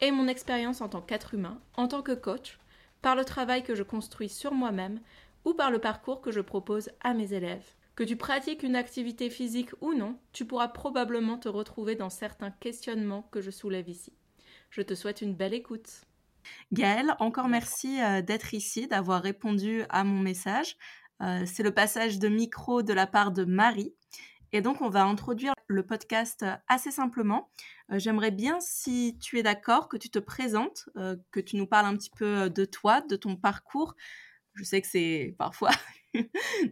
et mon expérience en tant qu'être humain, en tant que coach, par le travail que je construis sur moi-même ou par le parcours que je propose à mes élèves. Que tu pratiques une activité physique ou non, tu pourras probablement te retrouver dans certains questionnements que je soulève ici. Je te souhaite une belle écoute. Gaëlle, encore merci euh, d'être ici, d'avoir répondu à mon message. Euh, c'est le passage de micro de la part de Marie. Et donc, on va introduire le podcast euh, assez simplement. Euh, j'aimerais bien, si tu es d'accord, que tu te présentes, euh, que tu nous parles un petit peu de toi, de ton parcours. Je sais que c'est parfois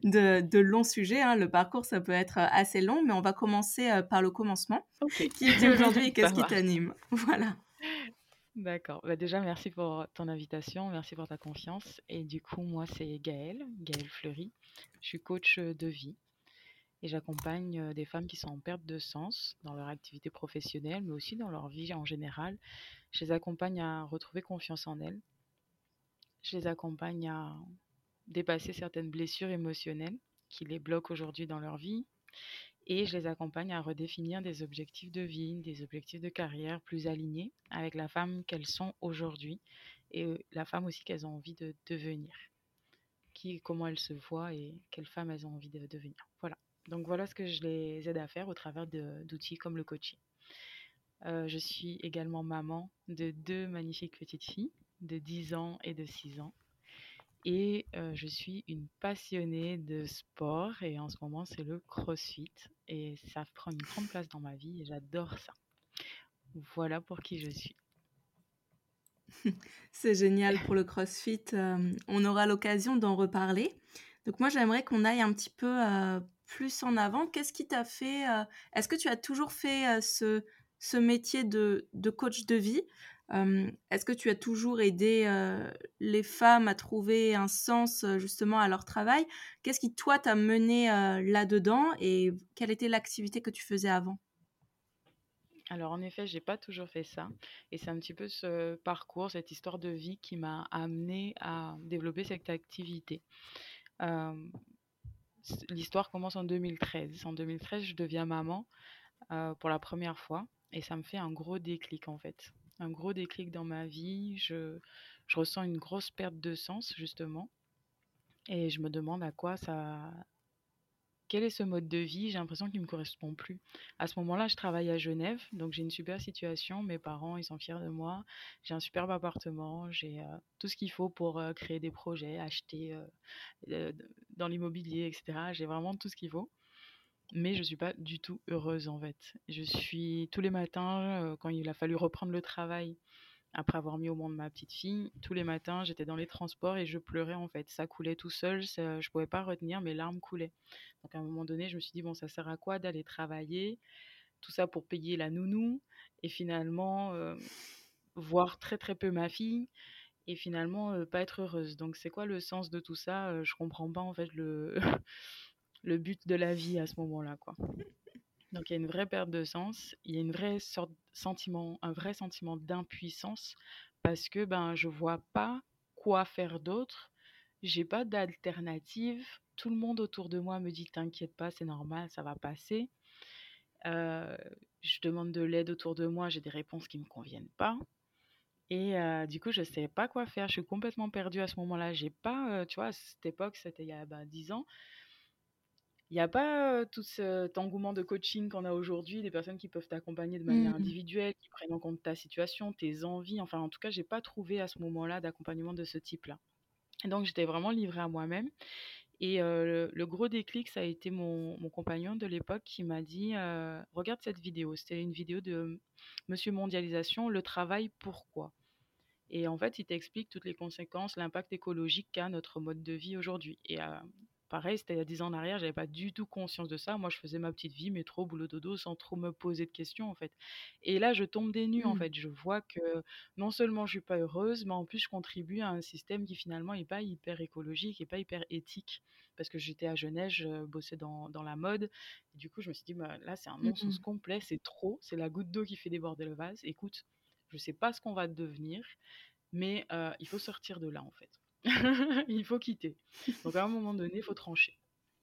de, longs sujets. Hein. Le parcours, ça peut être assez long, mais on va commencer par le commencement. Qui est aujourd'hui et qu'est-ce qui t'anime? Voilà. D'accord. Bah, déjà, merci pour ton invitation, merci pour ta confiance. Et du coup, moi, c'est Gaëlle, Gaëlle Fleury. Je suis coach de vie et j'accompagne des femmes qui sont en perte de sens dans leur activité professionnelle, mais aussi dans leur vie en général. Je les accompagne à retrouver confiance en elles. Je les accompagne à dépasser certaines blessures émotionnelles qui les bloquent aujourd'hui dans leur vie. Et je les accompagne à redéfinir des objectifs de vie, des objectifs de carrière plus alignés avec la femme qu'elles sont aujourd'hui et la femme aussi qu'elles ont envie de devenir. Qui, comment elles se voient et quelle femme elles ont envie de devenir. Voilà. Donc voilà ce que je les aide à faire au travers d'outils comme le coaching. Euh, je suis également maman de deux magnifiques petites filles de 10 ans et de 6 ans. Et euh, je suis une passionnée de sport et en ce moment c'est le crossfit et ça prend une grande place dans ma vie et j'adore ça. Voilà pour qui je suis. c'est génial pour le crossfit. Euh, on aura l'occasion d'en reparler. Donc moi j'aimerais qu'on aille un petit peu plus en avant. Qu'est-ce qui t'a fait euh, Est-ce que tu as toujours fait euh, ce, ce métier de, de coach de vie? Est-ce que tu as toujours aidé euh, les femmes à trouver un sens justement à leur travail? Qu'est-ce qui, toi, t'a mené là-dedans et quelle était l'activité que tu faisais avant? Alors en effet, j'ai pas toujours fait ça et c'est un petit peu ce parcours, cette histoire de vie qui m'a amené à développer cette activité l'histoire commence en 2013. En 2013, je deviens maman euh, pour la première fois et ça me fait un gros déclic en fait. Un gros déclic dans ma vie. Je, je ressens une grosse perte de sens justement et je me demande à quoi ça, quel est ce mode de vie? J'ai l'impression qu'il ne me correspond plus. À ce moment-là, je travaille à Genève, donc j'ai une super situation. Mes parents, ils sont fiers de moi. J'ai un superbe appartement, j'ai euh, tout ce qu'il faut pour euh, créer des projets, acheter euh, dans l'immobilier, etc. J'ai vraiment tout ce qu'il faut. Mais je ne suis pas du tout heureuse en fait. Je suis tous les matins, quand il a fallu reprendre le travail, après avoir mis au monde ma petite fille, tous les matins, j'étais dans les transports et je pleurais en fait. Ça coulait tout seul, je ne pouvais pas retenir, mes larmes coulaient. Donc à un moment donné, je me suis dit, bon, ça sert à quoi d'aller travailler? Tout ça pour payer la nounou et finalement euh, voir très très peu ma fille et finalement euh, pas être heureuse. Donc c'est quoi le sens de tout ça? Euh, Je comprends pas en fait le, le but de la vie à ce moment-là. quoi. Donc il y a une vraie perte de sens, il y a une vraie sorte sentiment, un vrai sentiment d'impuissance parce que ben je vois pas quoi faire d'autre, j'ai pas d'alternative. Tout le monde autour de moi me dit t'inquiète pas, c'est normal, ça va passer. Je demande de l'aide autour de moi, j'ai des réponses qui me conviennent pas. Et du coup, je ne sais pas quoi faire. Je suis complètement perdue à ce moment-là. J'ai pas, tu vois, à cette époque, c'était il y a bah, 10 ans il n'y a pas tout cet engouement de coaching qu'on a aujourd'hui, des personnes qui peuvent t'accompagner de manière mmh. individuelle, qui prennent en compte ta situation, tes envies. Enfin, en tout cas, j'ai pas trouvé à ce moment-là d'accompagnement de ce type-là. Donc, j'étais vraiment livrée à moi-même. Et le, gros déclic, ça a été mon, compagnon de l'époque qui m'a dit Regarde cette vidéo. C'était une vidéo de Monsieur Mondialisation, le travail, pourquoi? Et en fait, il t'explique toutes les conséquences, l'impact écologique qu'a notre mode de vie aujourd'hui. Et pareil, c'était il y a 10 ans en arrière, j'avais pas du tout conscience de ça. Moi, je faisais ma petite vie, métro, boulot, dodo, sans trop me poser de questions, en fait. Et là, je tombe des nues, en Mmh. fait. Je vois que non seulement je suis pas heureuse, mais en plus, je contribue à un système qui finalement est pas hyper écologique et pas hyper éthique. Parce que j'étais à Genève, je bossais dans, dans la mode. Et du coup, je me suis dit, bah, là, c'est un non-sens Mmh complet, c'est trop, c'est la goutte d'eau qui fait déborder le vase. Écoute, je sais pas ce qu'on va devenir, mais euh, il faut sortir de là, en fait. il faut quitter. Donc à un moment donné, il faut trancher.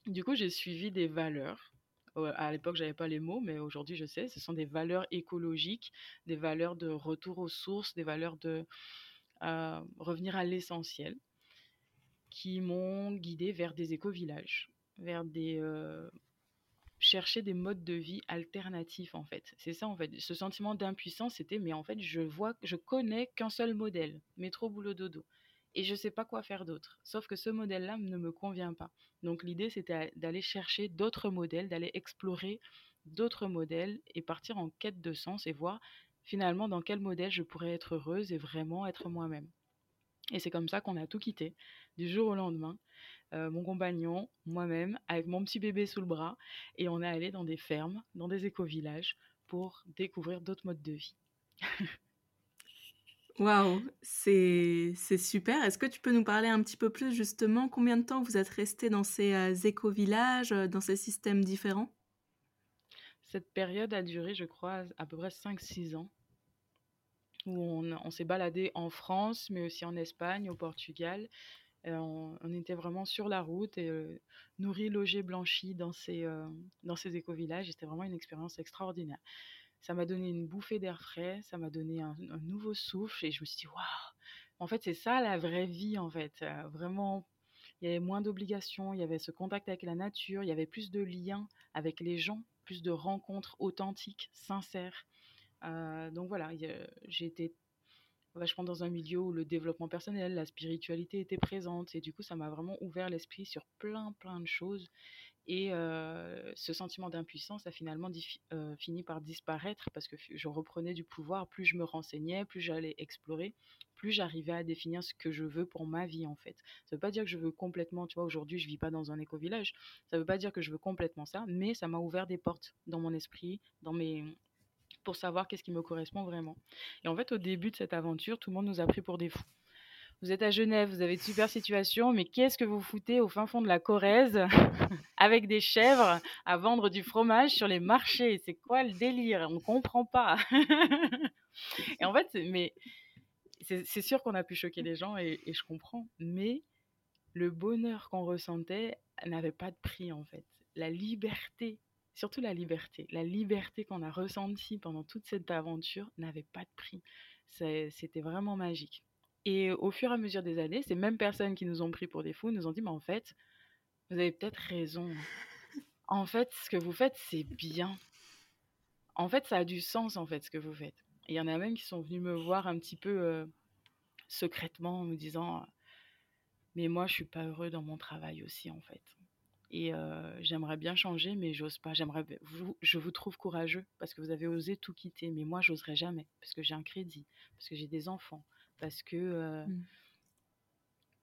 Du coup, j'ai suivi des valeurs. À l'époque, j'avais pas les mots, mais aujourd'hui, je sais. Ce sont des valeurs écologiques, des valeurs de retour aux sources, des valeurs de euh, revenir à l'essentiel, qui m'ont guidée vers des éco-villages, vers des euh, chercher des modes de vie alternatifs en fait. C'est ça en fait. Ce sentiment d'impuissance, c'était mais en fait, je vois, je connais qu'un seul modèle, métro boulot dodo, et je sais pas quoi faire d'autre. Sauf que ce modèle-là ne me convient pas. Donc l'idée, c'était d'aller chercher d'autres modèles, d'aller explorer d'autres modèles et partir en quête de sens et voir finalement dans quel modèle je pourrais être heureuse et vraiment être moi-même. Et c'est comme ça qu'on a tout quitté du jour au lendemain euh, mon compagnon, moi-même, avec mon petit bébé sous le bras, et on est allé dans des fermes, dans des éco-villages, pour découvrir d'autres modes de vie. Waouh, c'est super. Est-ce que tu peux nous parler un petit peu plus justement combien de temps vous êtes resté dans ces euh, éco-villages, euh, dans ces systèmes différents? Cette période a duré, je crois, à peu près 5-6 ans, où on, s'est baladé en France, mais aussi en Espagne, au Portugal. Euh, on, était vraiment sur la route et euh, nourris, logés, blanchis dans ces, euh, dans ces éco-villages. C'était vraiment une expérience extraordinaire. Ça m'a donné une bouffée d'air frais, ça m'a donné un, nouveau souffle et je me suis dit, waouh, en fait, c'est ça la vraie vie, en fait. Vraiment, il y avait moins d'obligations, il y avait ce contact avec la nature, il y avait plus de liens avec les gens, plus de rencontres authentiques, sincères. Donc voilà, j'ai été vachement dans un milieu où le développement personnel, la spiritualité était présente et du coup, ça m'a vraiment ouvert l'esprit sur plein, plein de choses et euh, ce sentiment d'impuissance a finalement euh, fini par disparaître parce que je reprenais du pouvoir. Plus je me renseignais, plus j'allais explorer, plus j'arrivais à définir ce que je veux pour ma vie en fait. Ça veut pas dire que je veux complètement, tu vois, aujourd'hui je vis pas dans un éco-village. Ça veut pas dire que je veux complètement ça, mais ça m'a ouvert des portes dans mon esprit, dans mes pour savoir qu'est-ce qui me correspond vraiment. Et en fait, au début de cette aventure, tout le monde nous a pris pour des fous. Vous êtes à Genève, vous avez de super situations, mais qu'est-ce que vous foutez au fin fond de la Corrèze avec des chèvres à vendre du fromage sur les marchés? C'est quoi le délire? On comprend pas. et en fait, mais c'est sûr qu'on a pu choquer les gens et, je comprends, mais le bonheur qu'on ressentait n'avait pas de prix en fait. La liberté, surtout la liberté, la liberté qu'on a ressentie pendant toute cette aventure n'avait pas de prix. C'était vraiment magique. Et au fur et à mesure des années, ces mêmes personnes qui nous ont pris pour des fous nous ont dit, mais en fait, vous avez peut-être raison. En fait, ce que vous faites, c'est bien. En fait, ça a du sens, en fait, ce que vous faites. Il y en a même qui sont venus me voir un petit peu euh, secrètement en me disant, mais moi, je suis pas heureux dans mon travail aussi, en fait. Et euh, j'aimerais bien changer, mais j'ose pas. J'aimerais, vous, je vous trouve courageux parce que vous avez osé tout quitter, mais moi, j'oserais jamais parce que j'ai un crédit, parce que j'ai des enfants, parce que euh, Mm.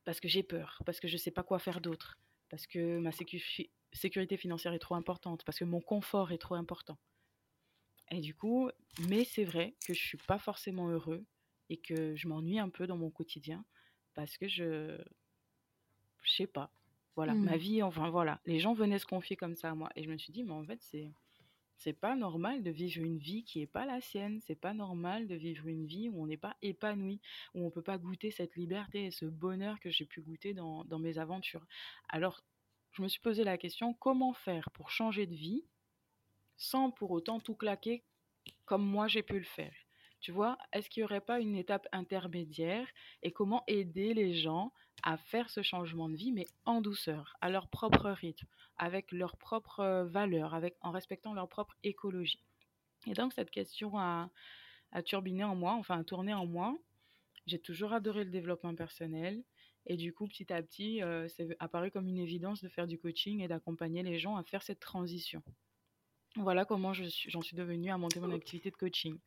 parce que j'ai peur, parce que je sais pas quoi faire d'autre, parce que ma sécu- sécurité financière est trop importante, parce que mon confort est trop important. Et du coup, mais c'est vrai que je suis pas forcément heureux et que je m'ennuie un peu dans mon quotidien parce que je, je sais pas. Voilà, ma Mm. vie, enfin voilà, les gens venaient se confier comme ça à moi et je me suis dit, mais en fait, c'est c'est pas normal de vivre une vie qui est pas la sienne, c'est pas normal de vivre une vie où on n'est pas épanoui, où on peut pas goûter cette liberté et ce bonheur que j'ai pu goûter dans, dans mes aventures. Alors, je me suis posé la question, comment faire pour changer de vie sans pour autant tout claquer comme moi j'ai pu le faire? Tu vois, est-ce qu'il n'y aurait pas une étape intermédiaire et comment aider les gens à faire ce changement de vie, mais en douceur, à leur propre rythme, avec leurs propres valeurs, avec, en respectant leur propre écologie? Et donc cette question a, a turbiné en moi, enfin a tourné en moi. J'ai toujours adoré le développement personnel. Et du coup, petit à petit, euh, c'est apparu comme une évidence de faire du coaching et d'accompagner les gens à faire cette transition. Voilà comment je suis, j'en suis devenue à monter mon activité de coaching.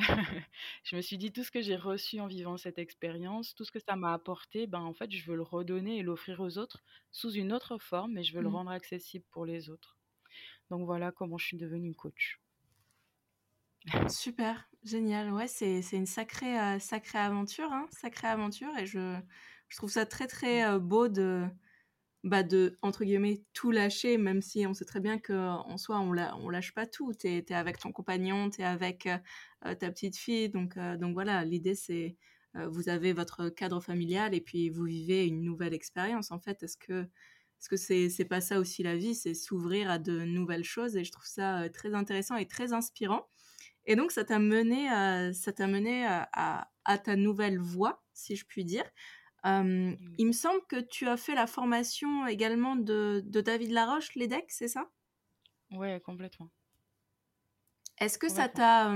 je me suis dit tout ce que j'ai reçu en vivant cette expérience, tout ce que ça m'a apporté, ben, en fait, je veux le redonner et l'offrir aux autres sous une autre forme, mais je veux le Mmh. rendre accessible pour les autres. Donc voilà comment je suis devenue coach. Super, génial. Ouais, c'est une sacrée, heu, sacrée aventure, hein, sacrée aventure et je je trouve ça très, très, heu, beau de, bah, de, entre guillemets, «tout lâcher», même si on sait très bien qu'en soi, on la on lâche pas tout. Tu es avec ton compagnon, tu es avec, heu heu, ta petite fille, donc heu, donc voilà, l'idée c'est, heu, vous avez votre cadre familial et puis vous vivez une nouvelle expérience, en fait. Est-ce que est-ce que c'est c'est pas ça aussi la vie? C'est s'ouvrir à de nouvelles choses et je trouve ça, très intéressant et très inspirant et donc ça t'a mené, heu, ça t'a mené à à à ta nouvelle voie, si je puis dire. Mmh. il me semble que tu as fait la formation également de de David Laroche, l'EDEC, c'est ça? Ouais, complètement. Est-ce que ça t'a,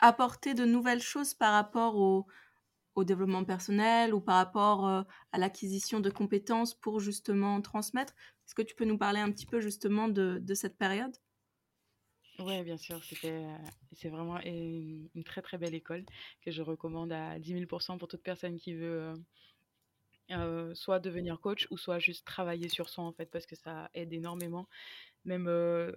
apporté de nouvelles choses par rapport au au développement personnel ou par rapport, à l'acquisition de compétences pour justement transmettre? Est-ce que tu peux nous parler un petit peu justement de de cette période? Ouais, bien sûr, heu, c'est vraiment une une très, très belle école que je recommande à 10 000 pour toute personne qui veut, heu, soit devenir coach ou soit juste travailler sur soi, en fait, parce que ça aide énormément. Même, heu,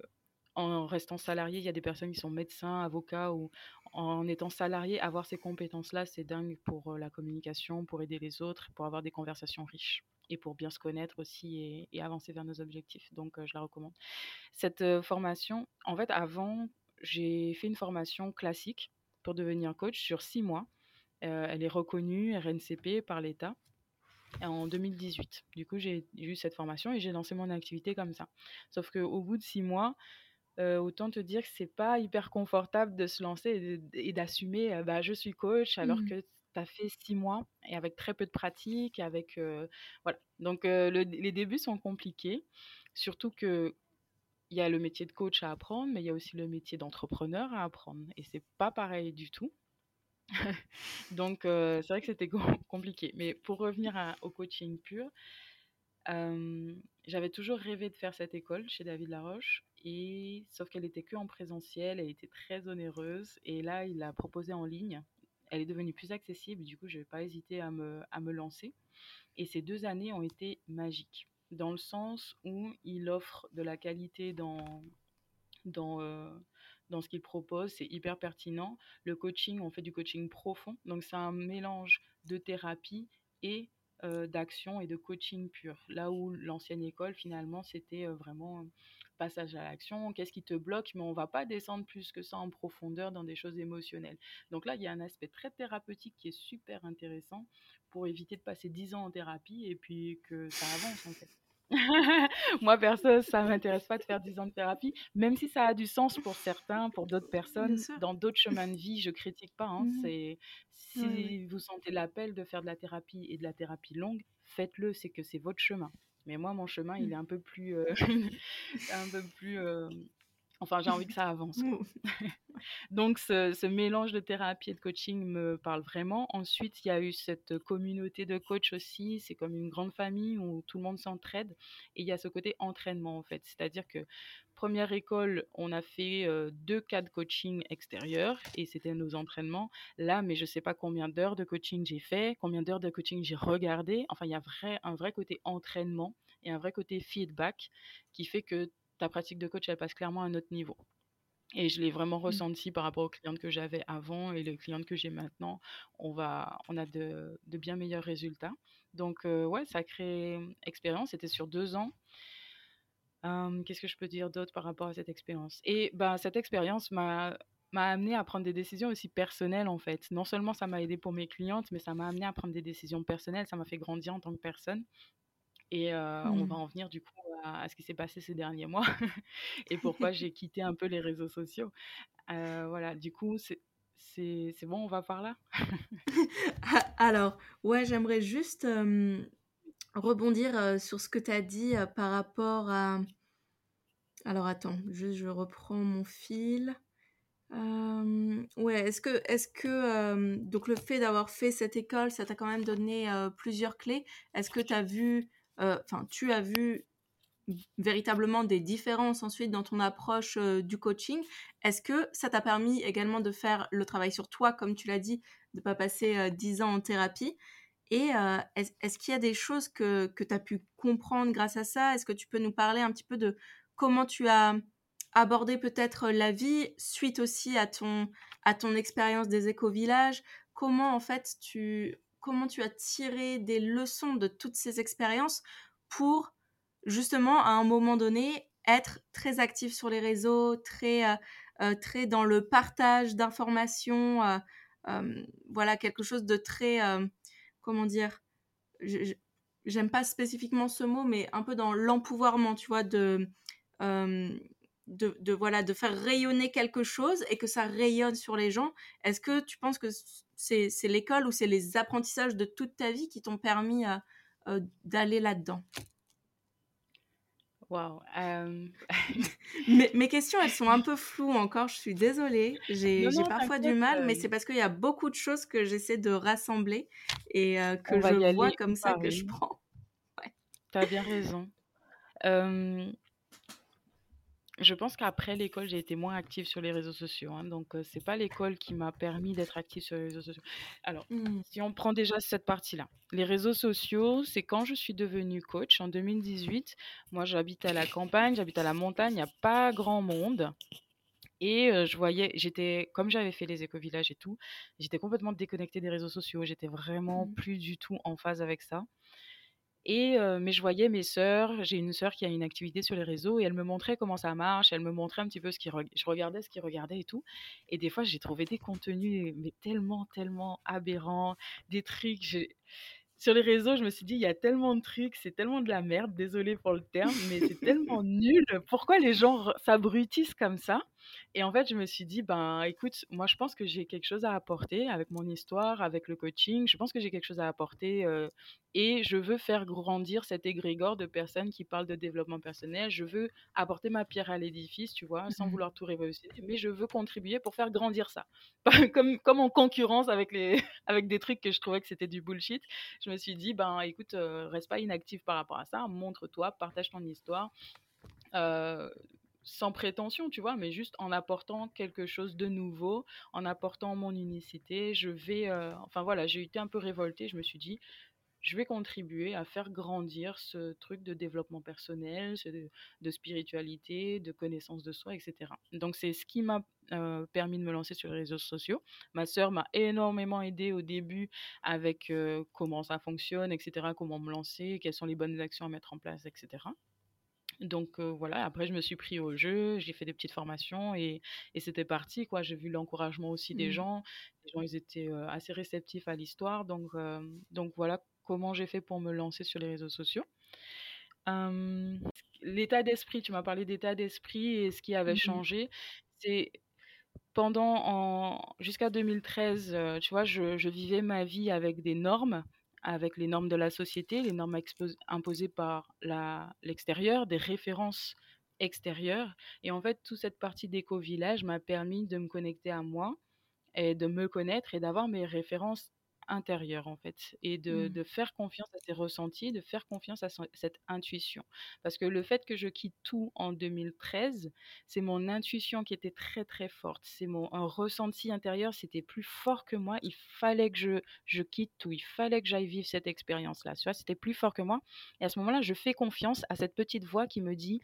en restant salarié, il y a des personnes qui sont médecins, avocats ou en étant salarié, avoir ces compétences-là, c'est dingue pour, heu, la communication, pour aider les autres, pour avoir des conversations riches et pour bien se connaître aussi et avancer vers nos objectifs. Donc, je la recommande. Cette, formation, en fait, avant, j'ai fait une formation classique pour devenir coach sur 6 mois. Elle est reconnue RNCP par l'État en 2018. Du coup, j'ai eu cette formation et j'ai lancé mon activité comme ça. Sauf qu'au bout de 6 mois, heu, autant te dire que c'est pas hyper confortable de se lancer et d'assumer, heu, bah, je suis coach alors Mmh que tu as fait 6 mois et avec très peu de pratique, avec, heu, voilà. Donc, le les débuts sont compliqués, surtout que il y a le métier de coach à apprendre, mais il y a aussi le métier d'entrepreneur à apprendre et c'est pas pareil du tout. Donc, c'est vrai que c'était com compliqué. Mais pour revenir au coaching pur, j'avais toujours rêvé de faire cette école chez David Laroche et sauf qu'elle était que en présentiel, elle était très onéreuse et là, il l'a proposée en ligne. Elle est devenue plus accessible, du coup, je n'ai pas hésité à me à me lancer et ces 2 années ont été magiques, dans le sens où il offre de la qualité dans dans, dans ce qu'il propose, c'est hyper pertinent. Le coaching, on fait du coaching profond, donc c'est un mélange de thérapie et heu, d'action et de coaching pur. Là où l'ancienne école, finalement, c'était, heu, vraiment, passage à l'action. Qu'est-ce qui te bloque? Mais on va pas descendre plus que ça en profondeur dans des choses émotionnelles. Donc là, il y a un aspect très thérapeutique qui est super intéressant pour éviter de passer 10 ans en thérapie et puis que ça avance, en fait. Moi, perso, ça m'intéresse pas de faire 10 ans de thérapie, même si ça a du sens pour certains, pour d'autres personnes. Dans d'autres chemins de vie, je critique pas, hein. Mmh C'est si vous sentez l'appel de faire de la thérapie et de la thérapie longue, faites-le, c'est que c'est votre chemin. Mais moi, mon chemin, il Mmh. est un peu plus, heu, un peu plus, hem, enfin, j'ai envie que ça avance. Mmh. Donc ce ce mélange de thérapie et de coaching me parle vraiment. Ensuite, il y a eu cette communauté de coachs aussi, c'est comme une grande famille où tout le monde s'entraide et il y a ce côté entraînement, en fait. C'est-à-dire que première école, on a fait, heu, 2 cas de coaching extérieurs et c'était nos entraînements. Là, mais je sais pas combien d'heures de coaching j'ai fait, combien d'heures de coaching j'ai regardé. Enfin, il y a vrai un vrai côté entraînement et un vrai côté feedback qui fait que ta pratique de coach, elle passe clairement à un autre niveau. Et je l'ai vraiment Mmh. ressenti par rapport aux clientes que j'avais avant et les clientes que j'ai maintenant. On va on a de de bien meilleurs résultats. Donc heu, ouais, sacrée expérience, c'était sur 2 ans. Hem, qu'est-ce que je peux dire d'autre par rapport à cette expérience? Et ben, cette expérience m'a m'a amenée à prendre des décisions aussi personnelles, en fait. Non seulement ça m'a aidée pour mes clientes, mais ça m'a amenée à prendre des décisions personnelles, ça m'a fait grandir en tant que personne et heu, on va Mmh. en venir du coup à à ce qui s'est passé ces derniers mois et pourquoi j'ai quitté un peu les réseaux sociaux. Heu, voilà, du coup, c'est bon, on va par là? A alors, ouais, j'aimerais juste, rebondir, sur ce que tu as dit, par rapport à alors attends, juste je reprends mon fil. Ouais, est-ce que est-ce que, donc le fait d'avoir fait cette école, ça t'a quand même donné, plusieurs clés? Est-ce que tu as vu, enfin, tu as vu véritablement des différences ensuite dans ton approche du coaching. Est-ce que ça t'a permis également de faire le travail sur toi, comme tu l'as dit, de ne pas passer dix ans en thérapie? Et est-ce qu'il y a des choses que, que tu as pu comprendre grâce à ça? Est-ce que tu peux nous parler un petit peu de comment tu as abordé peut-être la vie suite aussi à ton, à ton expérience des éco-villages? Comment en fait tu, comment tu as tiré des leçons de toutes ces expériences pour justement, à un moment donné, être très actif sur les réseaux, très, euh, euh, dans le partage d'informations, euh, voilà, quelque chose de très, comment dire, j'aime pas spécifiquement ce mot, mais un peu dans l'empouvoirment, tu vois, de, de, de, voilà, de faire rayonner quelque chose et que ça rayonne sur les gens. Est-ce que tu penses que c'est l'école ou c'est les apprentissages de toute ta vie qui t'ont permis d'aller là-dedans? Waouh. mes, questions, elles sont un peu floues encore, je suis désolée. J'ai parfois du mal, mais c'est parce qu'il y a beaucoup de choses que j'essaie de rassembler et que je vois comme ça que je prends. Ouais. Tu as bien raison. Je pense qu'après l'école, j'ai été moins active sur les réseaux sociaux. Hein, donc, ce c'est pas l'école qui m'a permis d'être active sur les réseaux sociaux. Alors, mmh. si on prend déjà cette partie-là, les réseaux sociaux, c'est quand je suis devenue coach en 2018. Moi, j'habite à la campagne, j'habite à la montagne, il n'y a pas grand monde. Et je voyais, j'étais, comme j'avais fait les éco-villages et tout, j'étais complètement déconnectée des réseaux sociaux. J'étais vraiment mmh. plus du tout en phase avec ça. Et mais je voyais mes sœurs, j'ai une sœur qui a une activité sur les réseaux et elle me montrait comment ça marche, elle me montrait un petit peu ce qui je regardais ce qu'ils regardaient et tout. Et des fois, j'ai trouvé des contenus mais tellement tellement aberrants, des trucs, sur les réseaux, je me suis dit, il y a tellement de trucs, c'est tellement de la merde, désolé pour le terme, mais c'est tellement nul. Pourquoi les gens s'abrutissent comme ça? Et en fait, je me suis dit, ben écoute, moi je pense que j'ai quelque chose à apporter avec mon histoire, avec le coaching. Je pense que j'ai quelque chose à apporter et je veux faire grandir cet égrégore de personnes qui parlent de développement personnel. Je veux apporter ma pierre à l'édifice, tu vois, sans mmh vouloir tout révolutionner, mais je veux contribuer pour faire grandir ça. comme, comme en concurrence avec, les, avec des trucs que je trouvais que c'était du bullshit, je me suis dit, ben écoute, reste pas inactif par rapport à ça, montre-toi, partage ton histoire. Euh, sans prétention, tu vois, mais juste en apportant quelque chose de nouveau, en apportant mon unicité, je vais, euh, enfin voilà, j'ai été un peu révoltée, je me suis dit, je vais contribuer à faire grandir ce truc de développement personnel, de, spiritualité, de connaissance de soi, etc. Donc c'est ce qui m'a euh, permis de me lancer sur les réseaux sociaux. Ma sœur m'a énormément aidé au début avec euh, comment ça fonctionne, etc., comment me lancer, quelles sont les bonnes actions à mettre en place, etc. Donc voilà, après je me suis pris au jeu, j'ai fait des petites formations et, c'était parti quoi. J'ai vu l'encouragement aussi des mmh. gens, les gens ils étaient assez réceptifs à l'histoire, donc donc voilà comment j'ai fait pour me lancer sur les réseaux sociaux. l'état d'esprit, tu m'as parlé d'état d'esprit et ce qui avait mmh changé, c'est pendant jusqu'à 2013, tu vois, je, je vivais ma vie avec des normes avec les normes de la société, les normes imposées par l'extérieur, des références extérieures. Et en fait, toute cette partie d'éco-village m'a permis de me connecter à moi et de me connaître et d'avoir mes références intérieur en fait et de, mmh. de, faire confiance à ses ressentis, de faire confiance à cette intuition. Parce que le fait que je quitte tout en 2013, c'est mon intuition qui était très très forte. C'est mon un ressenti intérieur, c'était plus fort que moi. Il fallait que je, je quitte tout, il fallait que j'aille vivre cette expérience-là. Tu vois, c'était plus fort que moi. Et à ce moment-là, je fais confiance à cette petite voix qui me dit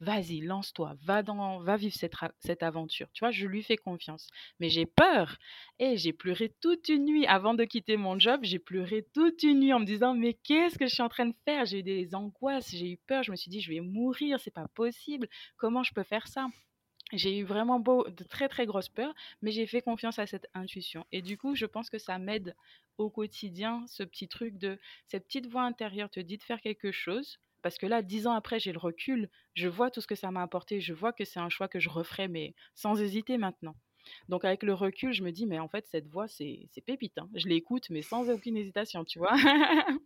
vas-y, lance-toi, va, dans, va vivre cette, cette aventure. Tu vois, je lui fais confiance. Mais j'ai peur. Et j'ai pleuré toute une nuit avant de quitter mon job. J'ai pleuré toute une nuit en me disant, mais qu'est-ce que je suis en train de faire? J'ai eu des angoisses, j'ai eu peur. Je me suis dit, je vais mourir, c'est pas possible. Comment je peux faire ça? J'ai eu vraiment beau, de très très grosses peurs, mais j'ai fait confiance à cette intuition. Et du coup, je pense que ça m'aide au quotidien, ce petit truc de cette petite voix intérieure te dit de faire quelque chose, parce que là, dix ans après, j'ai le recul, je vois tout ce que ça m'a apporté, je vois que c'est un choix que je referai, mais sans hésiter maintenant. Donc avec le recul, je me dis, mais en fait, cette voix, c'est pépite. Hein. Je l'écoute, mais sans aucune hésitation, tu vois.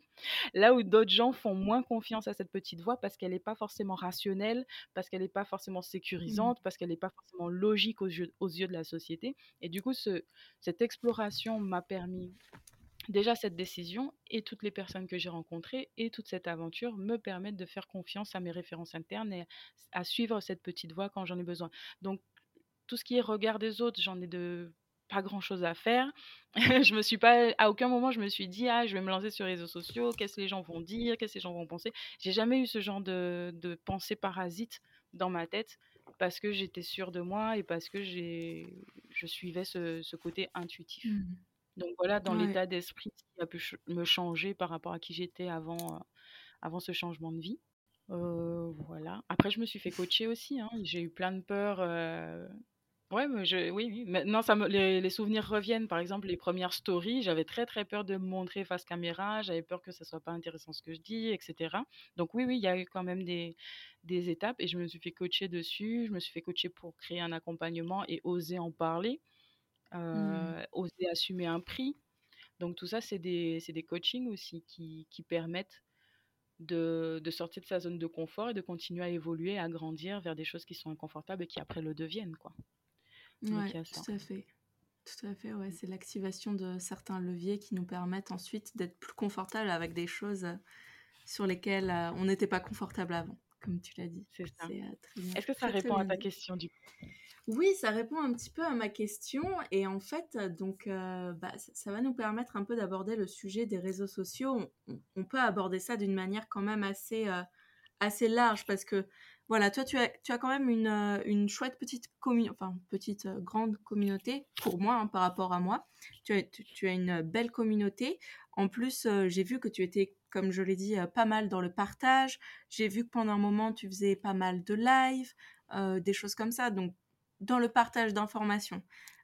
Là où d'autres gens font moins confiance à cette petite voix parce qu'elle n'est pas forcément rationnelle, parce qu'elle n'est pas forcément mmh. sécurisante, parce qu'elle n'est pas forcément logique aux yeux, aux yeux, de la société. Et du coup, ce, cette exploration m'a permis déjà cette décision et toutes les personnes que j'ai rencontrées et toute cette aventure me permettent de faire confiance à mes références internes et à suivre cette petite voie quand j'en ai besoin. Donc tout ce qui est regard des autres, j'en ai pas grand chose à faire. je me suis pas, à aucun moment, je me suis dit, ah, je vais me lancer sur les réseaux sociaux, qu'est-ce que les gens vont dire, qu'est-ce que les gens vont penser? J'ai jamais eu ce genre de, de pensée parasite dans ma tête parce que j'étais sûre de moi et parce que j'ai, je suivais ce, ce côté intuitif. Mmh. Donc voilà, dans l'état d'esprit qui a pu me changer par rapport à qui j'étais avant, euh, avant ce changement de vie. Euh, voilà. Après, je me suis fait coacher aussi. Hein. J'ai eu plein de peurs. Euh, ouais, mais je, oui, oui. Maintenant, ça me, les, les souvenirs reviennent. Par exemple, les premières stories, j'avais très très peur de me montrer face caméra. J'avais peur que ça soit pas intéressant ce que je dis, etc. Donc oui, oui, il y a eu quand même des, des étapes et je me suis fait coacher dessus. Je me suis fait coacher pour créer un accompagnement et oser en parler. Mmh. Oser assumer un prix. Donc tout ça, c'est des, des coachings aussi qui, qui permettent de, de, sortir de sa zone de confort et de continuer à évoluer, à grandir vers des choses qui sont inconfortables et qui après le deviennent. Quoi. Oui, tout à fait. Tout à fait, ouais. C'est l'activation de certains leviers qui nous permettent ensuite d'être plus confortable avec des choses sur lesquelles on n'était pas confortable avant, comme tu l'as dit. C'est ça. Euh, Est-ce que ça répond à ta question du coup? Oui, ça répond un petit peu à ma question et en fait, donc, euh, bah, ça, va nous permettre un peu d'aborder le sujet des réseaux sociaux. On, peut aborder ça d'une manière quand même assez, euh, assez large parce que, voilà, toi, tu as, tu as quand même une, euh, une chouette petite communauté, enfin, petite grande communauté pour moi hein, par rapport à moi. Tu as, tu, as une belle communauté. En plus, j'ai vu que tu étais, comme je l'ai dit, pas mal dans le partage. J'ai vu que pendant un moment, tu faisais pas mal de live, des choses comme ça. Donc, dans le partage d'informations.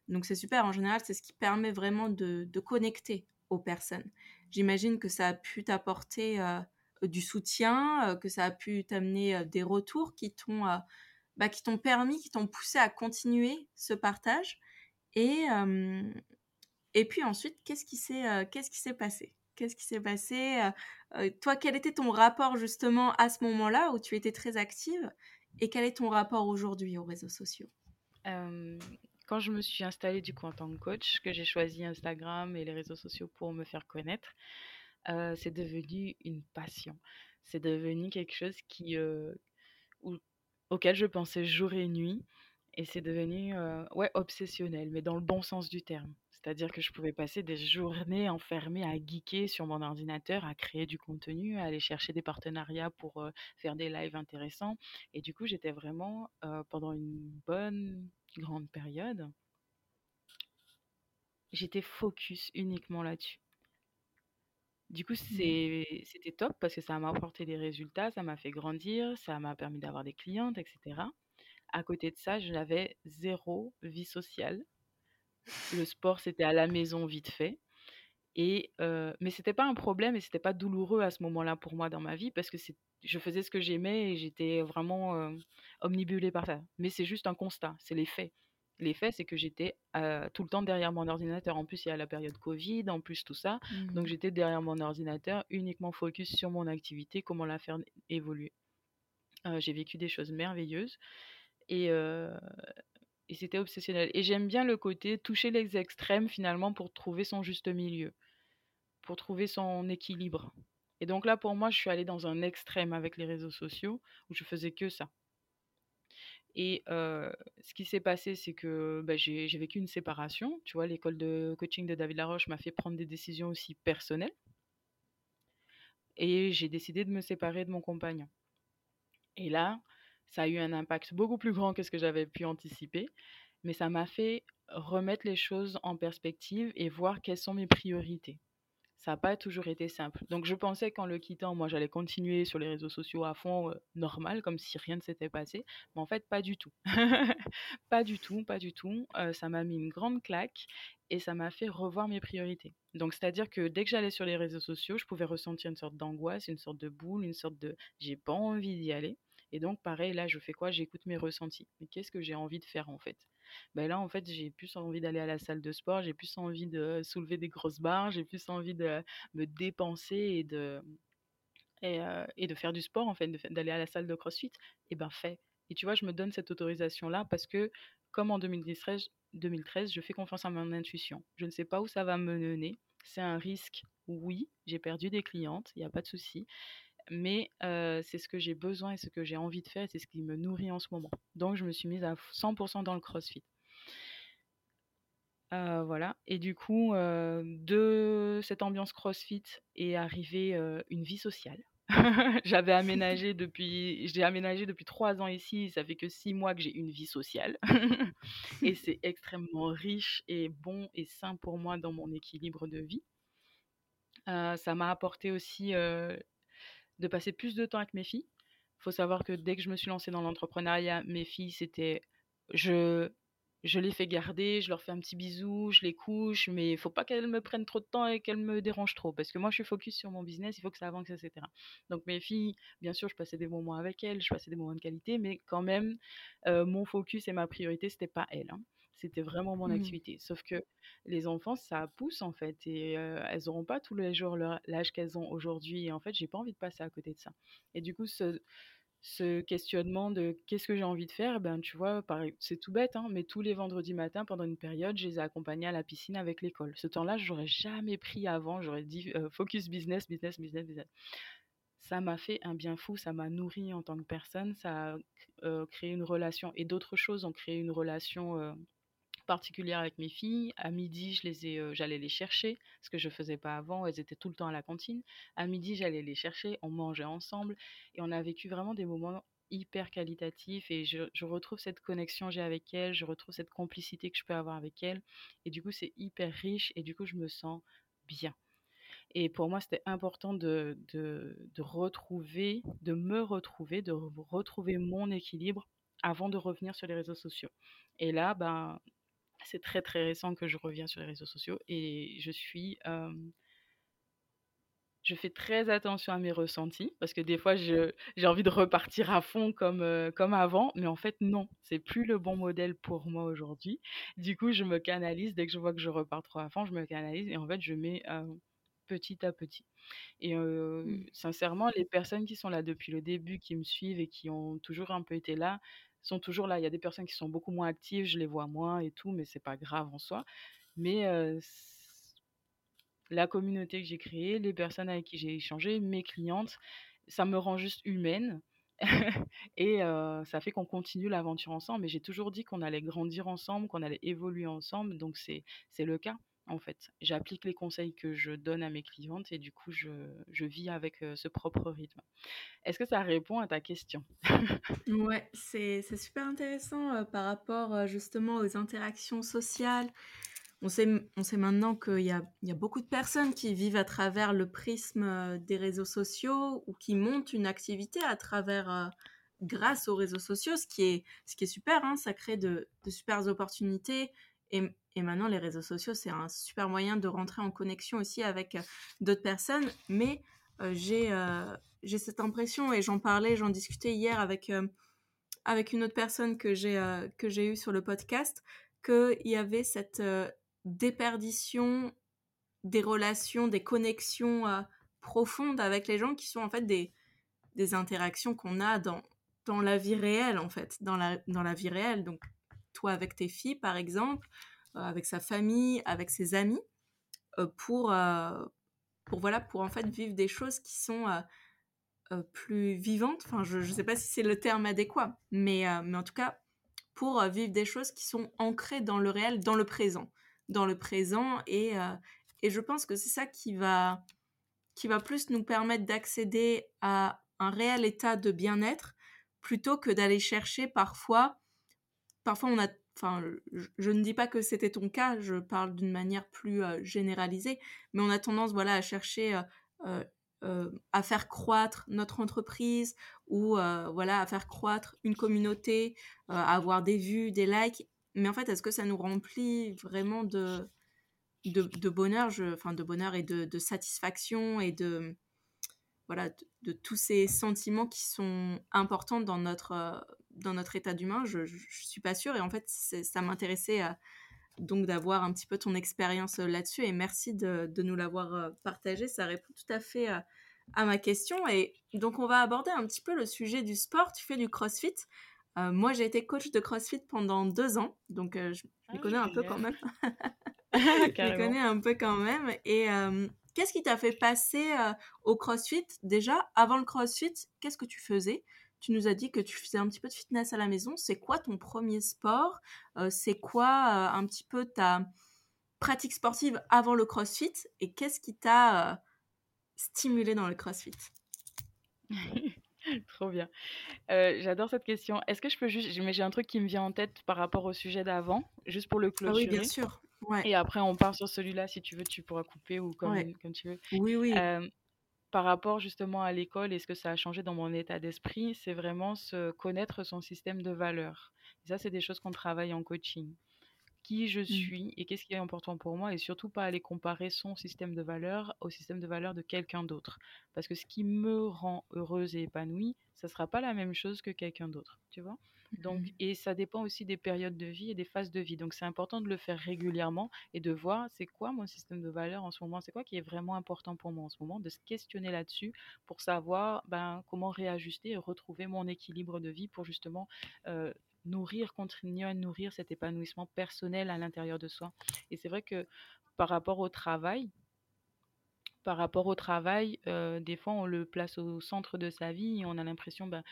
Donc c'est super, en général, c'est ce qui permet vraiment de, connecter aux personnes. J'imagine que ça a pu t'apporter euh, du soutien, euh, que ça a pu t'amener euh, des retours qui t'ont bah, qui t'ont permis, qui t'ont poussé à continuer ce partage. Et, et puis ensuite, qu'est-ce qui s'est s'est passé? Qu'est-ce qui s'est passé Toi, quel était ton rapport justement à ce moment-là où tu étais très active Et quel est ton rapport aujourd'hui aux réseaux sociaux? Quand je me suis installée du coup en tant que coach, que j'ai choisi Instagram et les réseaux sociaux pour me faire connaître, c'est devenu une passion. C'est devenu quelque chose qui, auquel je pensais jour et nuit. Et c'est devenu ouais, obsessionnel, mais dans le bon sens du terme. C'est-à-dire que je pouvais passer des journées enfermées à geeker sur mon ordinateur, à créer du contenu, à aller chercher des partenariats pour faire des lives intéressants. Et du coup, j'étais vraiment, pendant une bonne grande période, j'étais focus uniquement là-dessus. Du coup, mmh. c'était top parce que ça m'a apporté des résultats, ça m'a fait grandir, ça m'a permis d'avoir des clientes, etc. À côté de ça, je n'avais zéro vie sociale. Le sport, c'était à la maison vite fait. Et euh, mais c'était pas un problème et c'était pas douloureux à ce moment-là pour moi dans ma vie parce que je faisais ce que j'aimais et j'étais vraiment euh, omnibulée par ça. Mais c'est juste un constat, c'est les faits. Les faits, c'est que j'étais euh, tout le temps derrière mon ordinateur. En plus, il y a la période Covid, en plus tout ça. Donc mmh. j'étais derrière mon ordinateur, uniquement focus sur mon activité, comment la faire évoluer. j'ai vécu des choses merveilleuses et, et c'était obsessionnel. Et j'aime bien le côté toucher les extrêmes finalement pour trouver son juste milieu, pour trouver son équilibre. Et donc là, pour moi, je suis allée dans un extrême avec les réseaux sociaux où je faisais que ça. Et ce qui s'est passé, c'est que bah, j'ai vécu une séparation. Tu vois, l'école de coaching de David Laroche m'a fait prendre des décisions aussi personnelles. Et j'ai décidé de me séparer de mon compagnon. Et là, ça a eu un impact beaucoup plus grand que ce que j'avais pu anticiper, mais ça m'a fait remettre les choses en perspective et voir quelles sont mes priorités. Ça n'a pas toujours été simple. Donc je pensais qu'en le quittant, moi j'allais continuer sur les réseaux sociaux à fond, normal, comme si rien ne s'était passé. Mais en fait, pas du tout. pas du tout, pas du tout. ça m'a mis une grande claque et ça m'a fait revoir mes priorités. Donc c'est-à-dire que dès que j'allais sur les réseaux sociaux, je pouvais ressentir une sorte d'angoisse, une sorte de boule, une sorte de j'ai pas envie d'y aller. Et donc, pareil, là, je fais quoi? J'écoute mes ressentis. Mais qu'est-ce que j'ai envie de faire en fait? Ben Là, en fait, j'ai plus envie d'aller à la salle de sport, j'ai plus envie de soulever des grosses barres, j'ai plus envie de me dépenser et de, et, euh, de faire du sport, en fait, d'aller à la salle de crossfit. Et ben, fais. Et tu vois, je me donne cette autorisation-là parce que, comme en 2013, 2013, je fais confiance à mon intuition. Je ne sais pas où ça va me mener. c'est un risque. Oui, j'ai perdu des clientes, il n'y a pas de souci. Mais c'est ce que j'ai besoin et ce que j'ai envie de faire, c'est ce qui me nourrit en ce moment. Donc je me suis mise à 100% dans le CrossFit. voilà. Et du coup, de cette ambiance CrossFit est arrivée une vie sociale. J'avais aménagé depuis, j'ai aménagé depuis trois ans ici. Ça fait que six mois que j'ai une vie sociale. et c'est extrêmement riche et bon et sain pour moi dans mon équilibre de vie. ça m'a apporté aussi de passer plus de temps avec mes filles. Il faut savoir que dès que je me suis lancée dans l'entrepreneuriat, mes filles, c'était je je les fais garder, je leur fais un petit bisou, je les couche, mais il faut pas qu'elles me prennent trop de temps et qu'elles me dérangent trop, parce que moi je suis focus sur mon business, il faut que ça avance, etc. Donc mes filles, bien sûr, je passais des moments avec elles, je passais des moments de qualité, mais quand même, euh, mon focus et ma priorité, c'était pas elles. Hein. C'était vraiment mon mmh. activité. Sauf que les enfants, ça pousse en fait, et euh, elles n'auront pas tous les jours l'âge qu'elles ont aujourd'hui. Et en fait, j'ai pas envie de passer à côté de ça. Et du coup, ce, ce questionnement de qu'est-ce que j'ai envie de faire, ben tu vois, c'est tout bête, hein, mais tous les vendredis matins pendant une période, je les ai accompagnés à la piscine avec l'école. Ce temps-là, j'aurais jamais pris avant, j'aurais dit euh, focus business, business, business, business. Ça m'a fait un bien fou, ça m'a nourri en tant que personne, ça a euh, créé une relation et d'autres choses ont créé une relation euh, particulière avec mes filles. À midi, je les ai, j'allais les chercher, ce que je faisais pas avant. Elles étaient tout le temps à la cantine. À midi, j'allais les chercher, on mangeait ensemble et on a vécu vraiment des moments hyper qualitatifs et je, retrouve cette connexion que j'ai avec elles, je retrouve cette complicité que je peux avoir avec elles et du coup c'est hyper riche et du coup je me sens bien. Et pour moi, c'était important de, retrouver, de me retrouver, de retrouver mon équilibre avant de revenir sur les réseaux sociaux. Et là, ben, c'est très très récent que je reviens sur les réseaux sociaux et je suis je fais très attention à mes ressentis parce que des fois j'ai envie de repartir à fond comme, comme avant, mais en fait non, c'est plus le bon modèle pour moi aujourd'hui. Du coup, je me canalise dès que je vois que je repars trop à fond, je me canalise et en fait je mets petit à petit. Et mmh. sincèrement, les personnes qui sont là depuis le début, qui me suivent et qui ont toujours un peu été là, sont toujours là. Il y a des personnes qui sont beaucoup moins actives, je les vois moins et tout, mais c'est pas grave en soi. Mais la communauté que j'ai créée, les personnes avec qui j'ai échangé, mes clientes, ça me rend juste humaine. et ça fait qu'on continue l'aventure ensemble. Mais j'ai toujours dit qu'on allait grandir ensemble, qu'on allait évoluer ensemble. Donc c'est le cas en fait. J'applique les conseils que je donne à mes clientes et du coup, je, je vis avec ce propre rythme. Est-ce que ça répond à ta question? Ouais, c'est super intéressant par rapport justement aux interactions sociales. On sait, on sait maintenant qu'il y a, y a beaucoup de personnes qui vivent à travers le prisme des réseaux sociaux ou qui montent une activité à travers grâce aux réseaux sociaux, ce qui est, ce qui est super, hein, ça crée de, de super opportunités. Et, et maintenant, les réseaux sociaux, c'est un super moyen de rentrer en connexion aussi avec euh, d'autres personnes. Mais euh, j'ai euh, j'ai cette impression, et j'en parlais, j'en discutais hier avec, avec une autre personne que j'ai j'ai eue sur le podcast, qu'il y avait cette déperdition des relations, des connexions profondes avec les gens qui sont en fait des, des interactions qu'on a dans, dans la vie réelle, en fait, dans la, dans la vie réelle. Donc, toi avec tes filles, par exemple, euh, avec sa famille, avec ses amis, euh, pour, euh, pour, voilà, pour en fait vivre des choses qui sont plus vivantes. Enfin, je ne sais pas si c'est le terme adéquat, mais, mais en tout cas, pour vivre des choses qui sont ancrées dans le réel, dans le présent. Dans le présent. Et, et je pense que c'est ça qui va, qui va plus nous permettre d'accéder à un réel état de bien-être plutôt que d'aller chercher parfois. Parfois, on a enfin, je, ne dis pas que c'était ton cas, je parle d'une manière plus euh, généralisée, mais on a tendance, voilà, à chercher euh, euh, à faire croître notre entreprise ou voilà, à faire croître une communauté, à avoir des vues, des likes. Mais en fait, est-ce que ça nous remplit vraiment de, de, bonheur, enfin de bonheur et de, satisfaction et de voilà de, tous ces sentiments qui sont importants dans notre dans notre état d'humain, je, ne suis pas sûre. Et en fait, ça m'intéressait euh, donc d'avoir un petit peu ton expérience euh, là-dessus. Et merci de, nous l'avoir euh, partagé. Ça répond tout à fait à ma question. Et donc, on va aborder un petit peu le sujet du sport. Tu fais du crossfit. moi, j'ai été coach de crossfit pendant deux ans. Donc, je, je ah connais un peu quand même. je les connais un peu quand même. Et qu'est-ce qui t'a fait passer au CrossFit Déjà, avant le CrossFit, qu'est-ce que tu faisais? Tu nous as dit que tu faisais un petit peu de fitness à la maison. C'est quoi ton premier sport? C'est quoi un petit peu ta pratique sportive avant le CrossFit? Et qu'est-ce qui t'a stimulé dans le CrossFit? Trop bien. J'adore cette question. Est-ce que je peux juste. Mais j'ai un truc qui me vient en tête par rapport au sujet d'avant, juste pour le clôturer. Ah oui, bien sûr. Et après, on part sur celui-là. Si tu veux, tu pourras couper ou comme, comme tu veux. Oui, oui. Par rapport justement à l'école et ce que ça a changé dans mon état d'esprit, c'est vraiment se connaître son système de valeurs. ça, c'est des choses qu'on travaille en coaching qui je mmh. suis et qu'est-ce qui est important pour moi et surtout pas aller comparer son système de valeurs au système de valeurs de quelqu'un d'autre. Parce que ce qui me rend heureuse et épanouie, ça sera pas la même chose que quelqu'un d'autre, tu vois? Donc, mmh. et ça dépend aussi des périodes de vie et des phases de vie. Donc, c'est important de le faire régulièrement et de voir c'est quoi mon système de valeurs en ce moment, c'est quoi qui est vraiment important pour moi en ce moment, de se questionner là-dessus pour savoir ben, comment réajuster et retrouver mon équilibre de vie pour justement euh, nourrir, continuer à nourrir cet épanouissement personnel à l'intérieur de soi. Et c'est vrai que par rapport au travail, par rapport au travail, euh, des fois on le place au centre de sa vie et on a l'impression ben,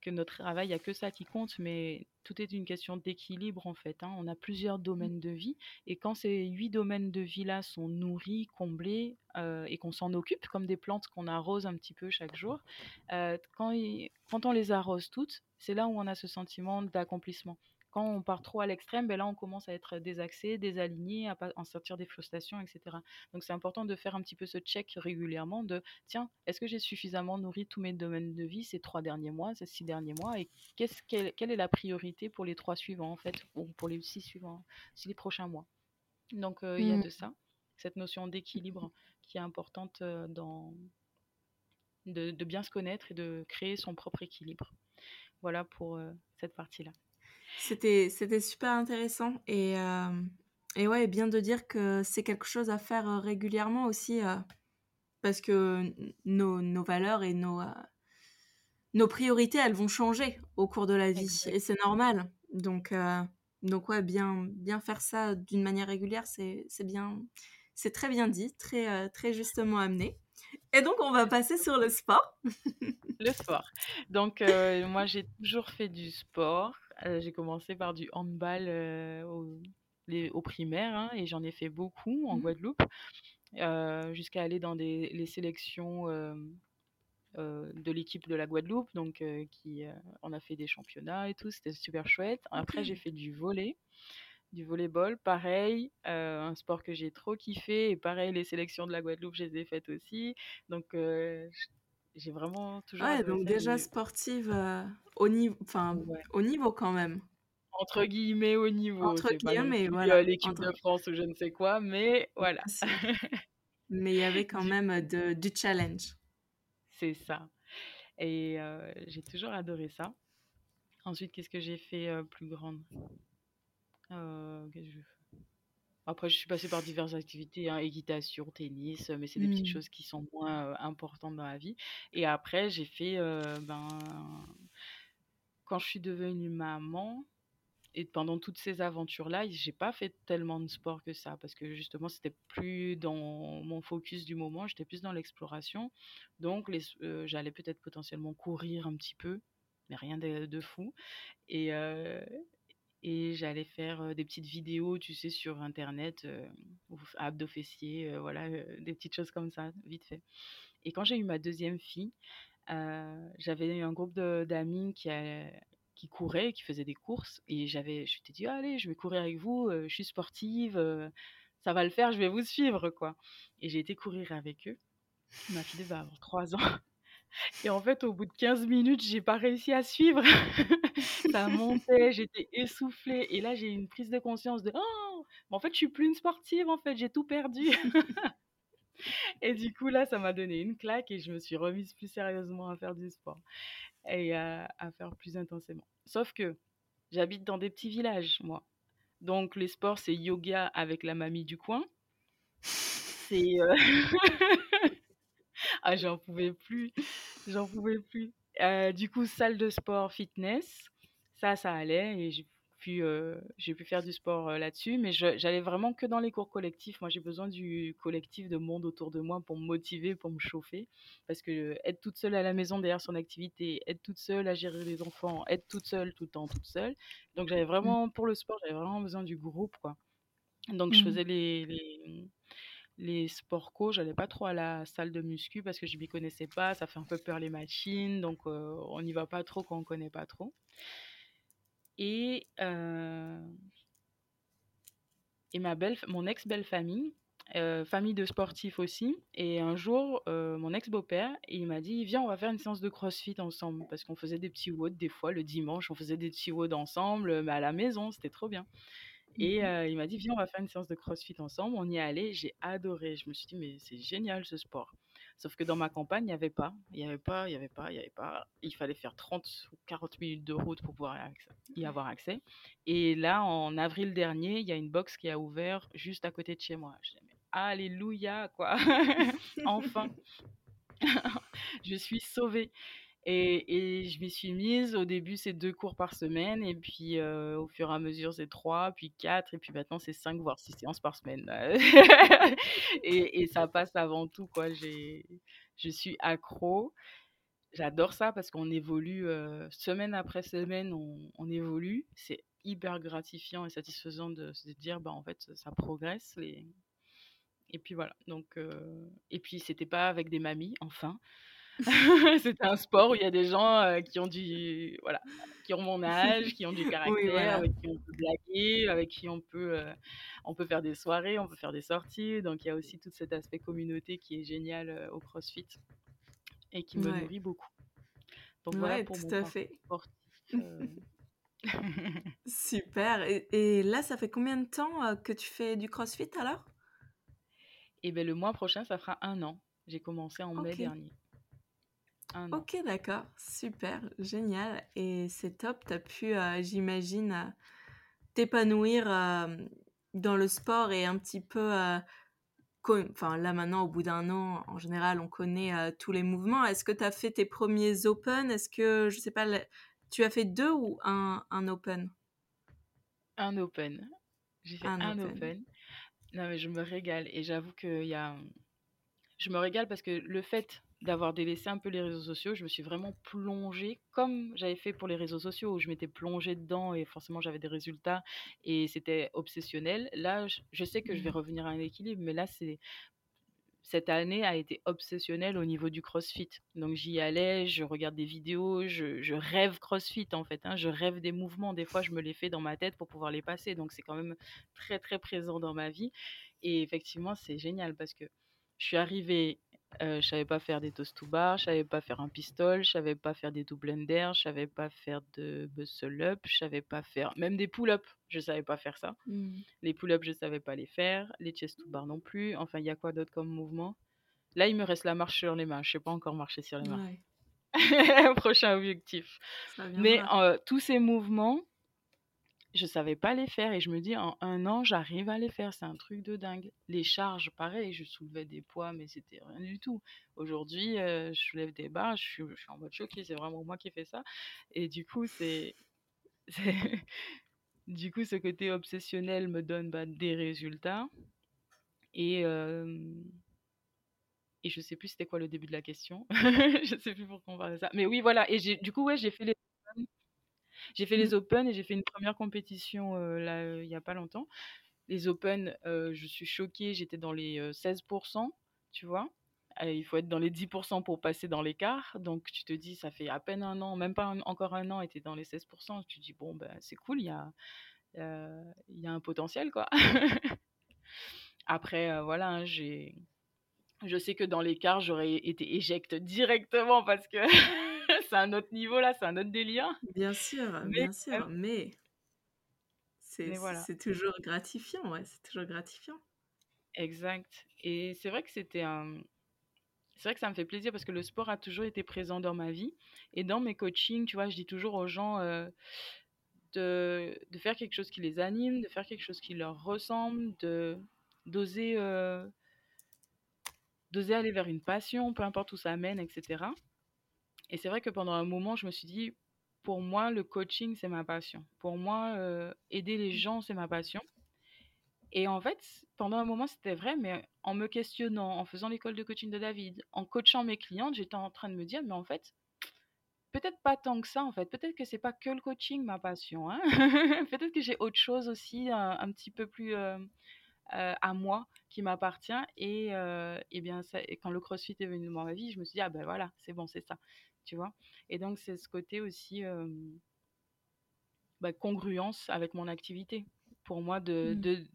que notre travail, il n'y a que ça qui compte, mais tout est une question d'équilibre en fait. Hein. On a plusieurs mmh. domaines de vie et quand ces huit domaines de vie-là sont nourris, comblés euh, et qu'on s'en occupe comme des plantes qu'on arrose un petit peu chaque jour, euh, quand, quand on les arrose toutes, c'est là où on a ce sentiment d'accomplissement. Quand on part trop à l'extrême, ben là, on commence à être désaxé, désaligné, à en sortir des frustrations, etc. Donc, c'est important de faire un petit peu ce check régulièrement de, tiens, est-ce que j'ai suffisamment nourri tous mes domaines de vie ces trois derniers mois, ces six derniers mois, et qu'est-ce, quelle, est la priorité pour les trois suivants, en fait, ou pour les six suivants, six les prochains mois? Donc, euh, il y a mmh. de ça, cette notion d'équilibre qui est importante euh, dans... De, bien se connaître et de créer son propre équilibre. Voilà pour euh, cette partie-là. C'était, c'était super intéressant. Et, euh, et ouais, bien de dire que c'est quelque chose à faire euh, régulièrement aussi, euh, parce que nos, nos, valeurs et nos, nos priorités, elles vont changer au cours de la vie. Et c'est normal. Donc, donc ouais, bien, bien faire ça d'une manière régulière, c'est, c'est bien. C'est très bien dit, très, très justement amené. Et donc, on va passer sur le sport. le sport. Donc, moi, j'ai toujours fait du sport. Euh, j'ai commencé par du handball euh, au, les, au, primaire hein, et j'en ai fait beaucoup en mmh. Guadeloupe, euh, jusqu'à aller dans des, les sélections de l'équipe de la Guadeloupe. Donc, qui, on a fait des championnats et tout, c'était super chouette. Après, j'ai fait du volet du volleyball, pareil, un sport que j'ai trop kiffé, et pareil, les sélections de la Guadeloupe, je les ai faites aussi. Donc, j'ai vraiment toujours. Ouais, donc déjà sportive au, niveau, enfin, au niveau quand même. Entre guillemets, au niveau. Entre guillemets, voilà. L'équipe de France ou je ne sais quoi, mais voilà. mais il y avait quand même de, du challenge. C'est ça. Et j'ai toujours adoré ça. Ensuite, qu'est-ce que j'ai fait plus grande? Qu'est-ce que je après, je suis passée par diverses activités, hein, équitation, tennis, mais c'est des petites mmh. choses qui sont moins importantes dans la vie. Et après, j'ai fait, ben, quand je suis devenue maman, et pendant toutes ces aventures-là, j'ai pas fait tellement de sport que ça, parce que justement, c'était plus dans mon focus du moment, j'étais plus dans l'exploration. Donc, j'allais peut-être potentiellement courir un petit peu, mais rien de, de fou. Et, et j'allais faire des petites vidéos, tu sais, sur Internet, euh, abdos fessiers, voilà, des petites choses comme ça, vite fait. Et quand j'ai eu ma deuxième fille, j'avais eu un groupe d'amis qui, qui couraient, qui faisaient des courses, et j'avais, je m'étais dit, allez, je vais courir avec vous, je suis sportive, ça va le faire, je vais vous suivre, quoi. Et j'ai été courir avec eux. Ma fille devait avoir 3 ans. Et en fait, au bout de 15 minutes, j'ai pas réussi à suivre. ça montait, j'étais essoufflée. Et là, j'ai une prise de conscience de Oh, mais en fait, je suis plus une sportive, en fait, j'ai tout perdu. et du coup, là, ça m'a donné une claque et je me suis remise plus sérieusement à faire du sport et à, faire plus intensément. Sauf que j'habite dans des petits villages, moi. Donc, les sports, c'est yoga avec la mamie du coin. C'est. Euh, ah, j'en pouvais plus. J'en pouvais plus. Euh, du coup, salle de sport, fitness, ça, ça allait. Et pu, j'ai pu faire du sport là-dessus, mais j'allais vraiment que dans les cours collectifs. Moi, j'ai besoin du collectif de monde autour de moi pour me motiver, pour me chauffer. Parce que être toute seule à la maison derrière son activité, être toute seule à gérer les enfants, être toute seule tout le temps, toute seule. Donc, j'avais mmh. vraiment, pour le sport, j'avais vraiment besoin du groupe, quoi. Donc, je mmh. faisais les, les, les sports co, j'allais pas trop à la salle de muscu parce que je m'y connaissais pas, ça fait un peu peur les machines, donc on n'y va pas trop quand on connaît pas trop. Et, et ma belle, mon ex-belle famille, famille de sportifs aussi. Et un jour, mon ex-beau-père, il m'a dit, viens, on va faire une séance de CrossFit ensemble. Parce qu'on faisait des petits WOD des fois, le dimanche, on faisait des petits WOD ensemble, mais à la maison, c'était trop bien. Et mmh il m'a dit, viens, on va faire une séance de CrossFit ensemble. On y est allé, j'ai adoré. Je me suis dit, mais c'est génial ce sport. Sauf que dans ma campagne, il n'y avait pas. Il n'y avait pas, il n'y avait pas, il n'y avait pas. Il fallait faire 30 ou 40 minutes de route pour pouvoir y avoir accès. Et là, en avril dernier, il y a une box qui a ouvert juste à côté de chez moi. Alléluia, quoi. enfin. je suis sauvée. Et, je m'y suis mise. Au début, c'est deux cours par semaine. Et puis, au fur et à mesure, c'est trois, puis quatre. Et puis maintenant, c'est cinq, voire six séances par semaine. et, ça passe avant tout, quoi. Je suis accro. J'adore ça parce qu'on évolue semaine après semaine, on, évolue. C'est hyper gratifiant et satisfaisant de se dire, bah, en fait, ça progresse. Et puis voilà. Donc, et puis, c'était pas avec des mamies, enfin. C'était un sport où il y a des gens qui ont du voilà, qui ont mon âge, qui ont du caractère, avec qui on peut blaguer, avec qui on peut on peut faire des soirées, on peut faire des sorties. Donc il y a aussi tout cet aspect communauté qui est génial au CrossFit et qui me nourrit beaucoup. Donc voilà pour tout à fait. Super. Et, et, là, ça fait combien de temps que tu fais du CrossFit alors? Eh bien, le mois prochain, ça fera un an. J'ai commencé en mai dernier. Ok, d'accord. Super, génial. Et c'est top. Tu as pu, euh, j'imagine, euh, t'épanouir euh, dans le sport et un petit peu... Enfin, là maintenant, au bout d'un an, en général, on connaît tous les mouvements. Est-ce que tu as fait tes premiers open? Est-ce que, je sais pas, tu as fait deux ou un, un open? Un open. J'ai fait un, open. Non, mais je me régale. Et j'avoue qu'il y a... Je me régale parce que le fait d'avoir délaissé un peu les réseaux sociaux, je me suis vraiment plongée comme j'avais fait pour les réseaux sociaux où je m'étais plongée dedans et forcément j'avais des résultats et c'était obsessionnel. Là, je sais que je vais mmh. revenir à un équilibre, mais là, c'est cette année a été obsessionnelle au niveau du CrossFit. Donc j'y allais, je regarde des vidéos, je, rêve CrossFit en fait. Hein. je rêve des mouvements. Des fois, je me les fais dans ma tête pour pouvoir les passer. Donc c'est quand même très très présent dans ma vie. Et effectivement, c'est génial parce que je suis arrivée je savais pas faire des toast to bar, je savais pas faire un pistol, je savais pas faire des double under, je savais pas faire de muscle up, je savais pas faire même des pull up, je savais pas faire ça. Mmh. Les pull up, je savais pas les faire, les chest to bar non plus. Enfin, il y a quoi d'autre comme mouvement? Là, il me reste la marche sur les mains. Je sais pas encore marcher sur les mains. Prochain objectif. Mais tous ces mouvements, je savais pas les faire et je me dis en un an j'arrive à les faire. C'est un truc de dingue. Les charges pareil je soulevais des poids mais c'était rien du tout. Aujourd'hui euh, je soulève des barres je suis, en mode choquée c'est vraiment moi qui fais ça. Et du coup c'est du coup ce côté obsessionnel me donne bah, des résultats. Et euh... et je sais plus c'était quoi le début de la question. Je sais plus pourquoi on parle de ça. Mais oui voilà. Et du coup ouais j'ai fait les j'ai fait les mmh. Open et j'ai fait une première compétition là, il n'y a pas longtemps. Les Open, je suis choquée, j'étais dans les 16%, tu vois? il faut être dans les 10% pour passer dans l'écart. Donc, tu te dis, ça fait à peine un an, même pas encore un an, et tu es dans les 16%. Tu te dis, bon, ben, c'est cool, il y a, il y a un potentiel, quoi. Après, voilà, hein, j'ai. Je sais que dans l'écart, j'aurais été éjecte directement parce que c'est un autre niveau là, c'est un autre délire. Bien sûr, bien sûr, mais c'est voilà. toujours gratifiant, ouais, c'est toujours gratifiant. Exact. Et c'est vrai que c'était un. C'est vrai que ça me fait plaisir parce que le sport a toujours été présent dans ma vie. Et dans mes coachings, tu vois, je dis toujours aux gens euh, de, de, faire quelque chose qui les anime, de faire quelque chose qui leur ressemble, de d'oser euh, d'oser aller vers une passion, peu importe où ça amène, etc. Et c'est vrai que pendant un moment, je me suis dit, pour moi, le coaching, c'est ma passion. Pour moi, euh, aider les gens, c'est ma passion. Et en fait, pendant un moment, c'était vrai, mais en me questionnant, en faisant l'école de coaching de David, en coachant mes clientes, j'étais en train de me dire, mais en fait, peut-être pas tant que ça, en fait. Peut-être que c'est pas que le coaching ma passion. Hein peut-être que j'ai autre chose aussi, un, petit peu plus euh, euh, à moi, qui m'appartient. Et, et bien, ça, et quand le CrossFit est venu dans ma vie, je me suis dit, ah ben voilà, c'est bon, c'est ça tu vois. Et donc, c'est ce côté aussi bah, congruence avec mon activité. Pour moi, de, mmh.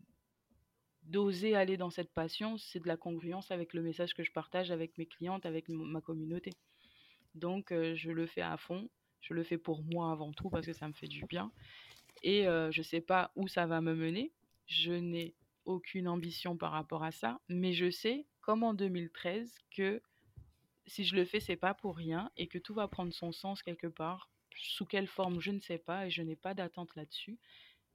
d'oser aller dans cette passion, c'est de la congruence avec le message que je partage avec mes clientes, avec ma communauté. Donc, je le fais à fond. Je le fais pour moi avant tout parce que ça me fait du bien. Et je ne sais pas où ça va me mener. Je n'ai aucune ambition par rapport à ça. Mais je sais, comme en 2013, que si je le fais, c'est pas pour rien et que tout va prendre son sens quelque part. Sous quelle forme, je ne sais pas et je n'ai pas d'attente là-dessus.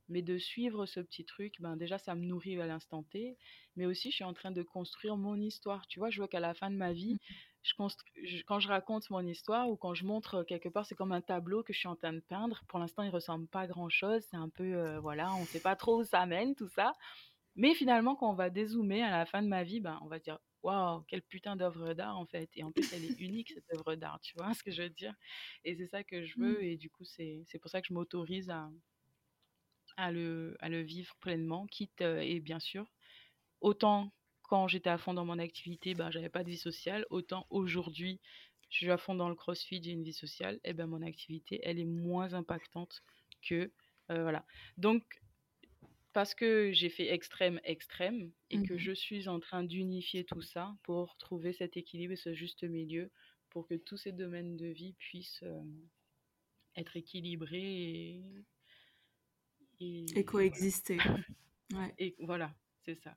Mais de suivre ce petit truc, ben déjà, ça me nourrit à l'instant T. Mais aussi, je suis en train de construire mon histoire. Tu vois, je vois qu'à la fin de ma vie, je construis, quand je raconte mon histoire ou quand je montre quelque part, c'est comme un tableau que je suis en train de peindre. Pour l'instant, il ressemble pas à grand-chose. C'est un peu, euh, voilà, on ne sait pas trop où ça mène, tout ça. Mais finalement, quand on va dézoomer à la fin de ma vie, ben, on va dire waouh, quelle putain d'œuvre d'art en fait. Et en plus, elle est unique cette œuvre d'art, tu vois ce que je veux dire? Et c'est ça que je veux. Mmh. Et du coup, c'est pour ça que je m'autorise à, à, le, à le vivre pleinement, quitte, et bien sûr, autant quand j'étais à fond dans mon activité, ben, j'avais pas de vie sociale, autant aujourd'hui, je suis à fond dans le crossfit, j'ai une vie sociale, et ben mon activité, elle est moins impactante que. voilà. Donc, parce que j'ai fait extrême, extrême, et que mmh je suis en train d'unifier tout ça pour trouver cet équilibre et ce juste milieu pour que tous ces domaines de vie puissent être équilibrés et, et... coexister. ouais. Et voilà, c'est ça,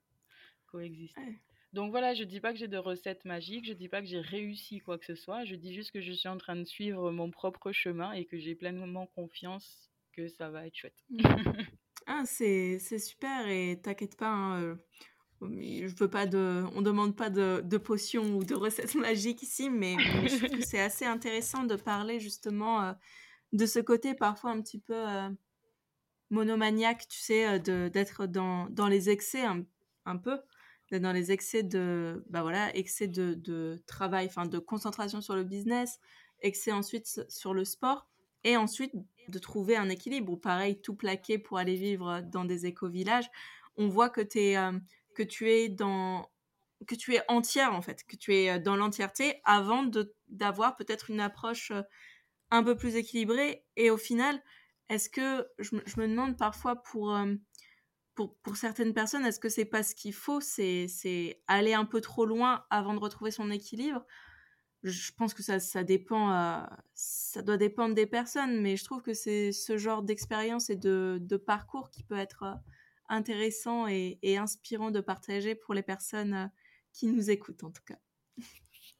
coexister. Donc voilà, je dis pas que j'ai de recettes magiques, je dis pas que j'ai réussi quoi que ce soit, je dis juste que je suis en train de suivre mon propre chemin et que j'ai pleinement confiance que ça va être chouette. Mmh. Ah, c'est super et t'inquiète pas, hein, euh, je veux pas de, on demande pas de, de potions ou de recettes magiques ici, mais, je trouve que c'est assez intéressant de parler justement euh, de ce côté parfois un petit peu euh, monomaniaque, tu sais, d'être dans, dans les excès un, un peu, d'être dans les excès de, bah voilà, excès de, de travail, enfin de concentration sur le business, excès ensuite sur le sport et ensuite de trouver un équilibre ou pareil tout plaquer pour aller vivre dans des éco-villages. On voit que, es, euh, que tu es dans que tu es entière en fait que tu es euh, dans l'entièreté avant d'avoir peut-être une approche euh, un peu plus équilibrée. Et au final est-ce que je, je, me demande parfois pour pour, pour certaines personnes, est-ce que c'est pas ce qu'il faut, c'est aller un peu trop loin avant de retrouver son équilibre? Je pense que ça, ça dépend, euh, ça doit dépendre des personnes, mais je trouve que c'est ce genre d'expérience et de, parcours qui peut être euh, intéressant et, et, inspirant de partager pour les personnes euh, qui nous écoutent en tout cas.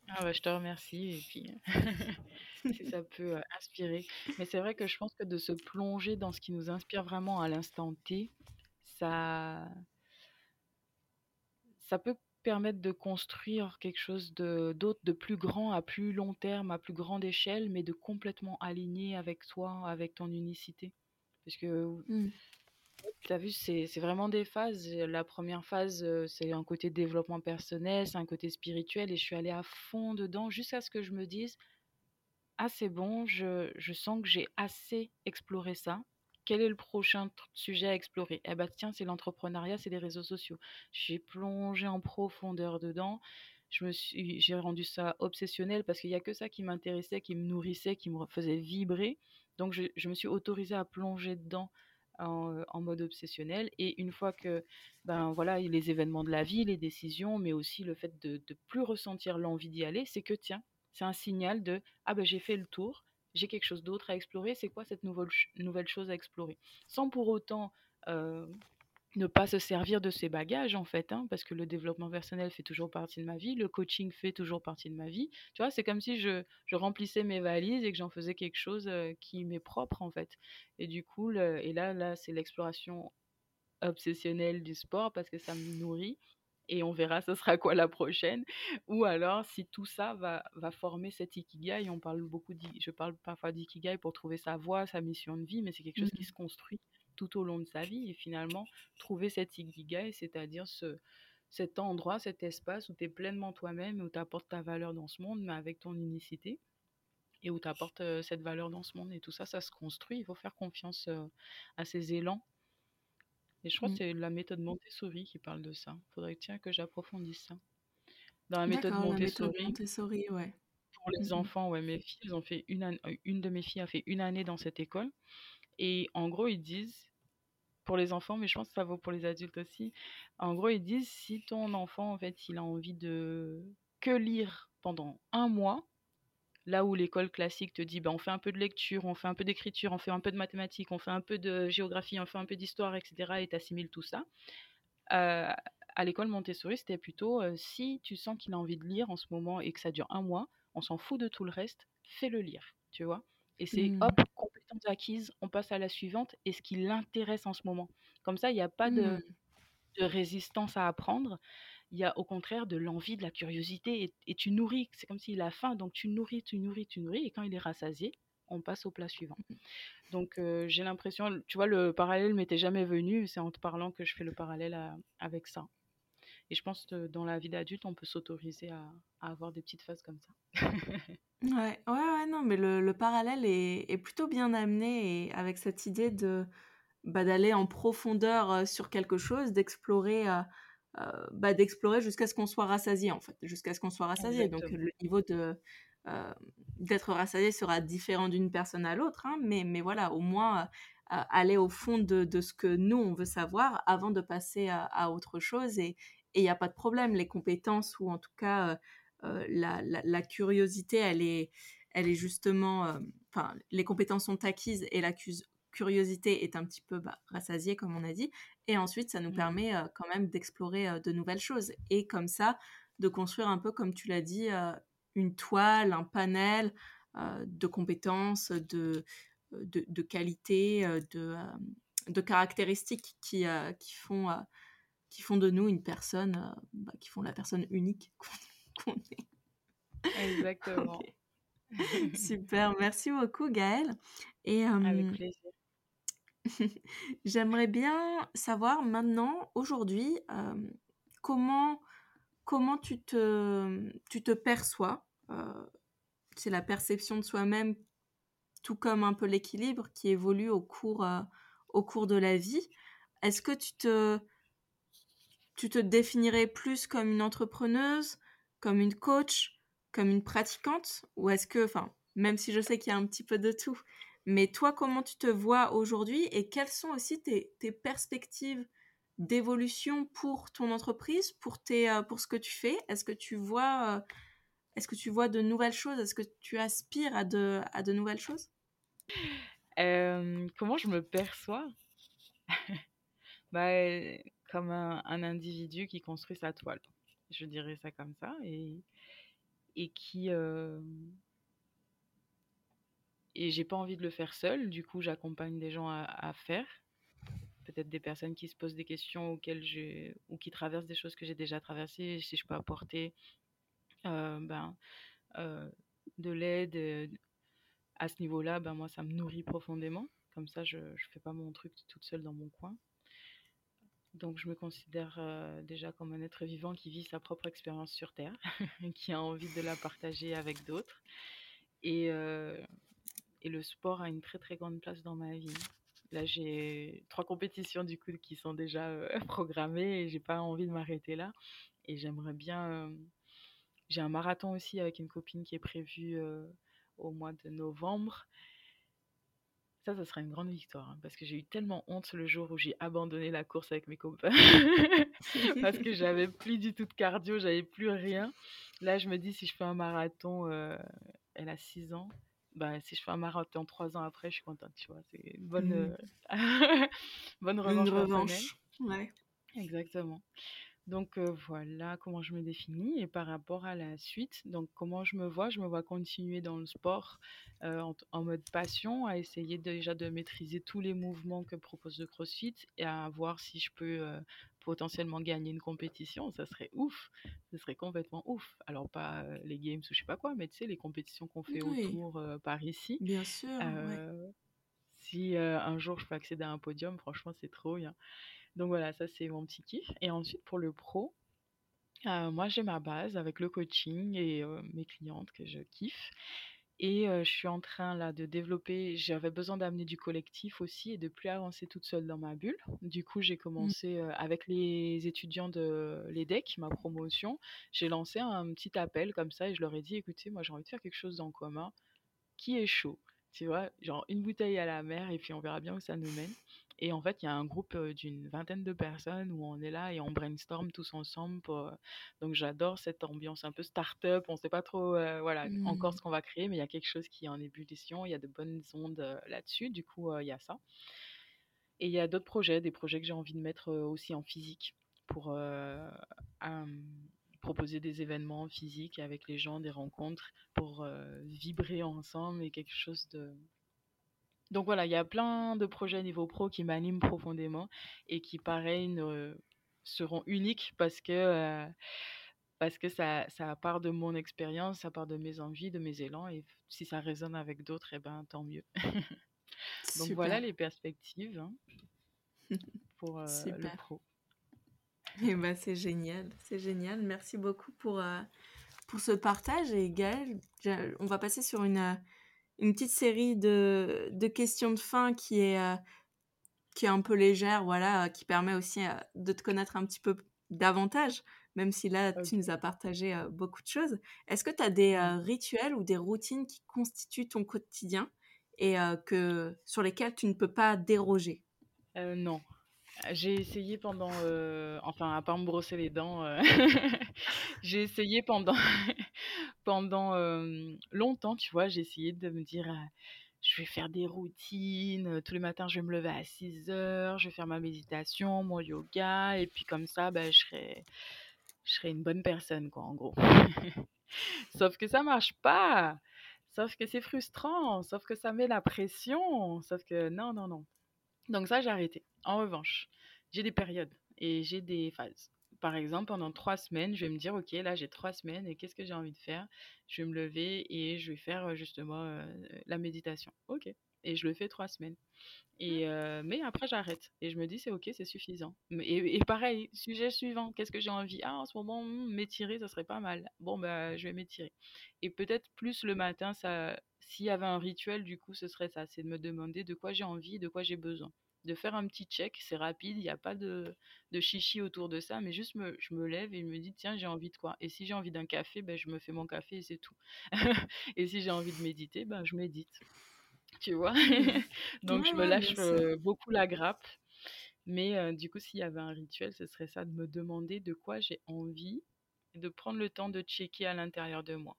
Ah bah, je te remercie et puis si ça peut inspirer. Mais c'est vrai que je pense que de se plonger dans ce qui nous inspire vraiment à l'instant T, ça, ça peut permettre de construire quelque chose de d'autre, de plus grand, à plus long terme, à plus grande échelle, mais de complètement aligné avec toi, avec ton unicité. Parce que mmh. tu as vu, c'est vraiment des phases. La première phase, c'est un côté développement personnel, c'est un côté spirituel, et je suis allée à fond dedans jusqu'à ce que je me dise, ah c'est bon, je, je sens que j'ai assez exploré ça quel est le prochain sujet à explorer? Eh bien, tiens, c'est l'entrepreneuriat, c'est les réseaux sociaux. J'ai plongé en profondeur dedans. Je me suis, j'ai rendu ça obsessionnel parce qu'il n'y a que ça qui m'intéressait, qui me nourrissait, qui me faisait vibrer. Donc, je, me suis autorisée à plonger dedans en, mode obsessionnel. Et une fois que, ben voilà, les événements de la vie, les décisions, mais aussi le fait de ne plus ressentir l'envie d'y aller, c'est que tiens, c'est un signal de ah ben j'ai fait le tour, j'ai quelque chose d'autre à explorer, c'est quoi cette nouvelle, nouvelle chose à explorer? Sans pour autant euh, ne pas se servir de ces bagages, en fait, hein, parce que le développement personnel fait toujours partie de ma vie, le coaching fait toujours partie de ma vie. Tu vois, c'est comme si je, je, remplissais mes valises et que j'en faisais quelque chose euh, qui m'est propre, en fait. Et du coup, et là, là c'est l'exploration obsessionnelle du sport parce que ça me nourrit. Et on verra ce sera quoi la prochaine. Ou alors si tout ça va, va former cet ikigai, on parle beaucoup, je parle parfois d'ikigai pour trouver sa voie, sa mission de vie, mais c'est quelque chose qui mmh. se construit tout au long de sa vie et finalement trouver cet ikigai, c'est-à-dire ce, cet endroit, cet espace où tu es pleinement toi-même, où tu apportes ta valeur dans ce monde, mais avec ton unicité et où tu apportes cette valeur dans ce monde. Et tout ça, ça se construit. Il faut faire confiance à ces élans et je crois que mmh. c'est la méthode Montessori qui parle de ça. Il faudrait tiens, que j'approfondisse ça. Dans la méthode Montessori, ouais. pour les mmh enfants, ouais, mes filles, ont fait une, euh, une de mes filles a fait une année dans cette école. Et en gros, ils disent, pour les enfants, mais je pense que ça vaut pour les adultes aussi, en gros, ils disent, si ton enfant, en fait, il a envie de que lire pendant un mois, Là où l'école classique te dit, ben, on fait un peu de lecture, on fait un peu d'écriture, on fait un peu de mathématiques, on fait un peu de géographie, on fait un peu d'histoire, etc. et t'assimiles tout ça. Euh, à l'école Montessori, c'était plutôt, euh, si tu sens qu'il a envie de lire en ce moment et que ça dure un mois, on s'en fout de tout le reste, fais-le lire, tu vois. Et c'est, mmh. hop, compétence acquise, on passe à la suivante, et ce qui l'intéresse en ce moment. Comme ça, il n'y a pas de, mmh. de résistance à apprendre il y a au contraire de l'envie, de la curiosité, et, tu nourris. C'est comme s'il a faim, donc tu nourris, tu nourris, tu nourris, et quand il est rassasié, on passe au plat suivant. Mmh donc euh, j'ai l'impression, tu vois, le parallèle m'était jamais venu, c'est en te parlant que je fais le parallèle avec ça. Et je pense que dans la vie d'adulte, on peut s'autoriser à, avoir des petites phases comme ça. ouais, ouais, ouais, non, mais le, parallèle est, plutôt bien amené et avec cette idée de bah, d'aller en profondeur sur quelque chose, d'explorer. Euh, euh, bah, d'explorer jusqu'à ce qu'on soit rassasié en fait, jusqu'à ce qu'on soit rassasié. Donc le niveau de euh, d'être rassasié sera différent d'une personne à l'autre, hein, mais, mais voilà, au moins euh, aller au fond de, de, ce que nous on veut savoir avant de passer à, autre chose et il n'y a pas de problème. Les compétences ou en tout cas la, la, curiosité, elle est, elle est justement, enfin, les compétences sont acquises et la curiosité est un petit peu bah, rassasiée, comme on a dit. Et ensuite, ça nous mmh. permet quand même d'explorer de nouvelles choses. Et comme ça, de construire un peu, comme tu l'as dit, une toile, un panel de compétences, de, de, de qualités, de, de caractéristiques qui, qui, font, qui font de nous une personne, bah, qui font la personne unique qu'on est. Exactement. Super, merci beaucoup Gaëlle. Et, Avec plaisir. J'aimerais bien savoir maintenant, aujourd'hui, comment, comment tu, te, tu te perçois. c'est la perception de soi-même, tout comme un peu l'équilibre qui évolue au cours, au cours de la vie. Est-ce que tu te, tu te définirais plus comme une entrepreneuse, comme une coach, comme une pratiquante? Ou est-ce que, enfin, même si je sais qu'il y a un petit peu de tout, mais toi, comment tu te vois aujourd'hui et quelles sont aussi tes, perspectives d'évolution pour ton entreprise, pour, tes, euh, pour ce que tu fais? Est-ce que tu vois, euh, est-ce que tu vois de nouvelles choses? Est-ce que tu aspires à de, à de nouvelles choses? Comment je me perçois? Bah, Comme un, individu qui construit sa toile. Je dirais ça comme ça. Et, et qui, et j'ai pas envie de le faire seul. Du coup, j'accompagne des gens à, faire. Peut-être des personnes qui se posent des questions auxquelles j'ai ou qui traversent des choses que j'ai déjà traversées. Si je peux apporter euh, ben, euh, de l'aide euh, à ce niveau-là, ben moi, ça me nourrit profondément. Comme ça, je ne fais pas mon truc toute seule dans mon coin. Donc, je me considère déjà comme un être vivant qui vit sa propre expérience sur Terre, qui a envie de la partager avec d'autres. Et, et le sport a une très très grande place dans ma vie. Là, j'ai trois compétitions du coup qui sont déjà euh, programmées et j'ai pas envie de m'arrêter là. Et j'aimerais bien. Euh, j'ai un marathon aussi avec une copine qui est prévu euh, au mois de novembre. Ça, ça sera une grande victoire hein, parce que j'ai eu tellement honte le jour où j'ai abandonné la course avec mes copains parce que j'avais plus du tout de cardio, j'avais plus rien. Là, je me dis si je fais un marathon, elle a 6 ans, bah, si je fais un marathon trois ans après, je suis contente, tu vois. C'est une bonne, mmh. euh, bonne revanche. Une revanche. Ouais. Exactement. Donc euh, voilà comment je me définis et par rapport à la suite, donc comment je me vois, je me vois continuer dans le sport euh, en, mode passion, à essayer déjà de maîtriser tous les mouvements que propose le CrossFit et à voir si je peux potentiellement gagner une compétition, ça serait ouf. Ce serait complètement ouf. Alors, pas les games ou je sais pas quoi, mais tu sais, les compétitions qu'on fait autour par ici. Bien sûr. Si un jour je peux accéder à un podium, franchement, c'est trop bien. Donc voilà, ça c'est mon petit kiff. Et ensuite, pour le pro, moi j'ai ma base avec le coaching et mes clientes que je kiffe. Et je suis en train là de développer, j'avais besoin d'amener du collectif aussi et de plus avancer toute seule dans ma bulle. Du coup, j'ai mmh. commencé avec les étudiants de l'EDEC, ma promotion, j'ai lancé un petit appel comme ça et je leur ai dit, écoutez, moi j'ai envie de faire quelque chose en commun qui est chaud. Tu vois, genre une bouteille à la mer et puis on verra bien où ça nous mène. Et en fait, il y a un groupe d'une vingtaine de personnes où on est là et on brainstorm tous ensemble. Donc, j'adore cette ambiance un peu start-up. On ne sait pas trop voilà, encore mmh. ce qu'on va créer, mais il y a quelque chose qui est en ébullition. Il y a de bonnes ondes là-dessus. Du coup, il y a ça. Et il y a d'autres projets, des projets que j'ai envie de mettre aussi en physique pour proposer des événements physiques avec les gens, des rencontres pour vibrer ensemble et quelque chose de donc voilà, il y a plein de projets niveau pro qui m'animent profondément et qui, pareil, seront uniques parce que, euh, parce que ça, ça part de mon expérience, ça part de mes envies, de mes élans. Et si ça résonne avec d'autres, eh ben, tant mieux. Donc voilà les perspectives hein, pour euh, le pro. Eh ben, c'est génial, c'est génial. Merci beaucoup pour, euh, pour ce partage. Et Gaëlle, on va passer sur une une petite série de, de, questions de fin qui est, euh, qui est un peu légère, voilà, qui permet aussi euh, de te connaître un petit peu davantage, même si là, tu nous as partagé euh, beaucoup de choses. Est-ce que tu as des rituels ou des routines qui constituent ton quotidien et que, sur lesquels tu ne peux pas déroger? Non, j'ai essayé pendant, enfin, à part me brosser les dents, j'ai essayé pendant, pendant longtemps, tu vois, j'ai essayé de me dire, je vais faire des routines, tous les matins, je vais me lever à 6 heures, je vais faire ma méditation, mon yoga, et puis comme ça, bah, je serai, je serai une bonne personne, quoi, en gros. Sauf que ça marche pas. Sauf que c'est frustrant, sauf que ça met la pression, sauf que non, non, non. Donc ça, j'ai arrêté. En revanche, j'ai des périodes et j'ai des phases. Par exemple, pendant trois semaines, je vais me dire, OK, là, j'ai trois semaines et qu'est-ce que j'ai envie de faire? Je vais me lever et je vais faire justement la méditation. OK. Et je le fais trois semaines. Et, mmh. mais après, j'arrête. Et je me dis, c'est OK, c'est suffisant. Et, pareil, sujet suivant, qu'est-ce que j'ai envie? Ah, en ce moment, mmh, m'étirer, ça serait pas mal. Bon, bah, je vais m'étirer. Et peut-être plus le matin, ça, s'il y avait un rituel, du coup, ce serait ça c'est de me demander de quoi j'ai envie, de quoi j'ai besoin de faire un petit check, c'est rapide, il n'y a pas de, de, chichi autour de ça, mais juste me, je me lève et je me dis, tiens, j'ai envie de quoi? Et si j'ai envie d'un café, ben, je me fais mon café et c'est tout. et si j'ai envie de méditer, ben, je médite. Tu vois? Donc je me lâche beaucoup la grappe. Mais du coup, s'il y avait un rituel, ce serait ça, de me demander de quoi j'ai envie et de prendre le temps de checker à l'intérieur de moi.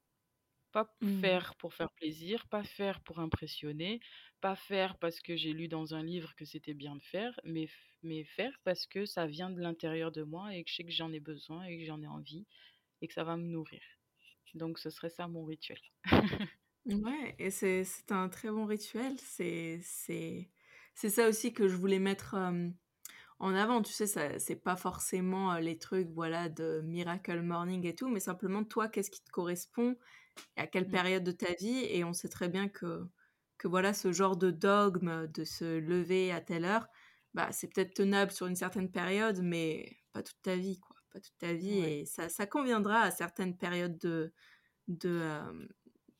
Pas mmh. faire pour faire plaisir, pas faire pour impressionner, pas faire parce que j'ai lu dans un livre que c'était bien de faire, mais, mais faire parce que ça vient de l'intérieur de moi et que je sais que j'en ai besoin et que j'en ai envie et que ça va me nourrir. Donc ce serait ça mon rituel. ouais, et c'est un très bon rituel. C'est ça aussi que je voulais mettre en avant. Tu sais, c'est pas forcément les trucs voilà, de Miracle Morning et tout, mais simplement toi, qu'est-ce qui te correspond à quelle mmh. période de ta vie et on sait très bien que, que voilà ce genre de dogme de se lever à telle heure bah c'est peut-être tenable sur une certaine période mais pas toute ta vie quoi pas toute ta vie et ça, ça conviendra à certaines périodes de de,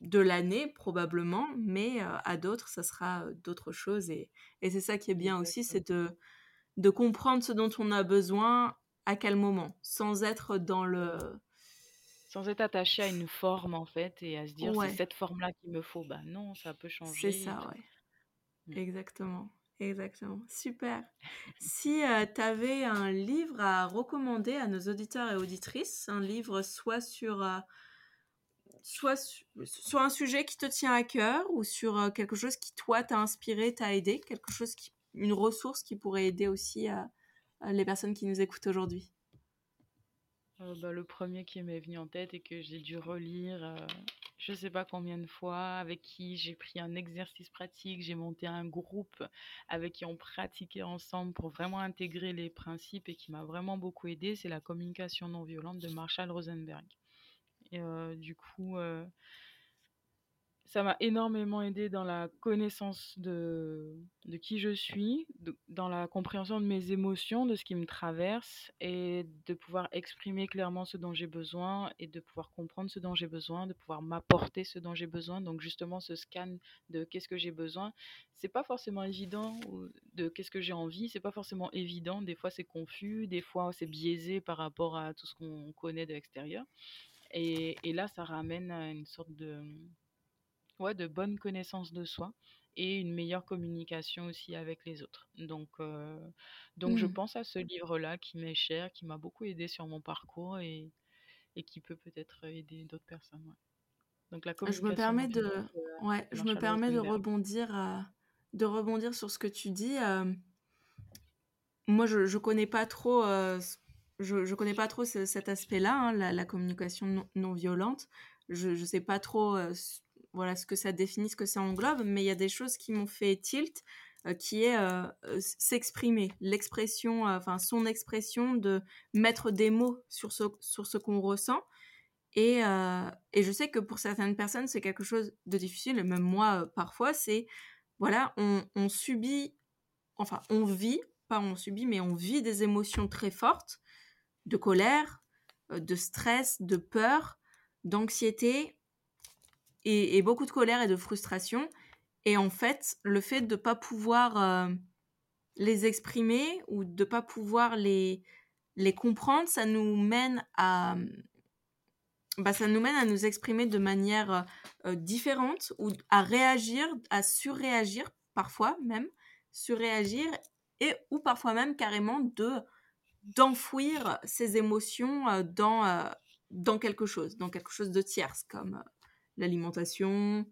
de l'année probablement mais à d'autres ça sera d'autres choses et, et c'est ça qui est bien aussi c'est de de comprendre ce dont on a besoin à quel moment sans être dans le sans être attaché à une forme, en fait, et à se dire, c'est cette forme-là qu'il me faut. Bah non, ça peut changer. C'est ça, ouais. Mmh. Exactement. Exactement. Super. si euh, tu avais un livre à recommander à nos auditeurs et auditrices, un livre soit sur, euh, soit sur un sujet qui te tient à cœur ou sur euh, quelque chose qui, toi, t'a inspiré, t'a aidé, quelque chose qui, une ressource qui pourrait aider aussi les personnes qui nous écoutent aujourd'hui? Euh, bah, le premier qui m'est venu en tête et que j'ai dû relire, euh, je ne sais pas combien de fois, avec qui j'ai pris un exercice pratique, j'ai monté un groupe avec qui on pratiquait ensemble pour vraiment intégrer les principes et qui m'a vraiment beaucoup aidé, c'est la communication non violente de Marshall Rosenberg. Et du coup, ça m'a énormément aidé dans la connaissance de, de qui je suis, dans la compréhension de mes émotions, de ce qui me traverse et de pouvoir exprimer clairement ce dont j'ai besoin et de pouvoir comprendre ce dont j'ai besoin, de pouvoir m'apporter ce dont j'ai besoin. Donc justement, ce scan de qu'est-ce que j'ai besoin, c'est pas forcément évident de qu'est-ce que j'ai envie, c'est pas forcément évident. Des fois, c'est confus, des fois, c'est biaisé par rapport à tout ce qu'on connaît de l'extérieur. Et, et là, ça ramène à une sorte de ouais, de bonnes connaissances de soi et une meilleure communication aussi avec les autres. Donc, euh, donc je mmh. pense à ce livre-là qui m'est cher, qui m'a beaucoup aidé sur mon parcours et, et qui peut peut-être aider d'autres personnes. Donc la Je me permets de, euh, ouais, je me permets de rebondir, de rebondir sur ce que tu dis. moi, je, ne connais pas trop, je, je connais pas trop cet aspect-là, hein, la, communication non, violente. Je, ne sais pas trop voilà ce que ça définit, ce que ça englobe, mais il y a des choses qui m'ont fait tilt, euh, qui est euh, euh, s'exprimer, l'expression, enfin son expression de mettre des mots sur ce, sur ce qu'on ressent. Et, je sais que pour certaines personnes, c'est quelque chose de difficile, même moi, parfois, c'est, voilà, on, subit, enfin, on vit, pas on subit, mais on vit des émotions très fortes, de colère, de stress, de peur, d'anxiété, et, beaucoup de colère et de frustration. Et en fait, le fait de ne pas pouvoir euh, les exprimer ou de ne pas pouvoir les, les comprendre, ça nous mène à, bah, ça nous mène à nous exprimer de manière euh, différente ou à réagir, à surréagir parfois même, surréagir et ou parfois même carrément de d'enfouir ces émotions euh, dans, dans quelque chose, dans quelque chose de tierce comme l'alimentation,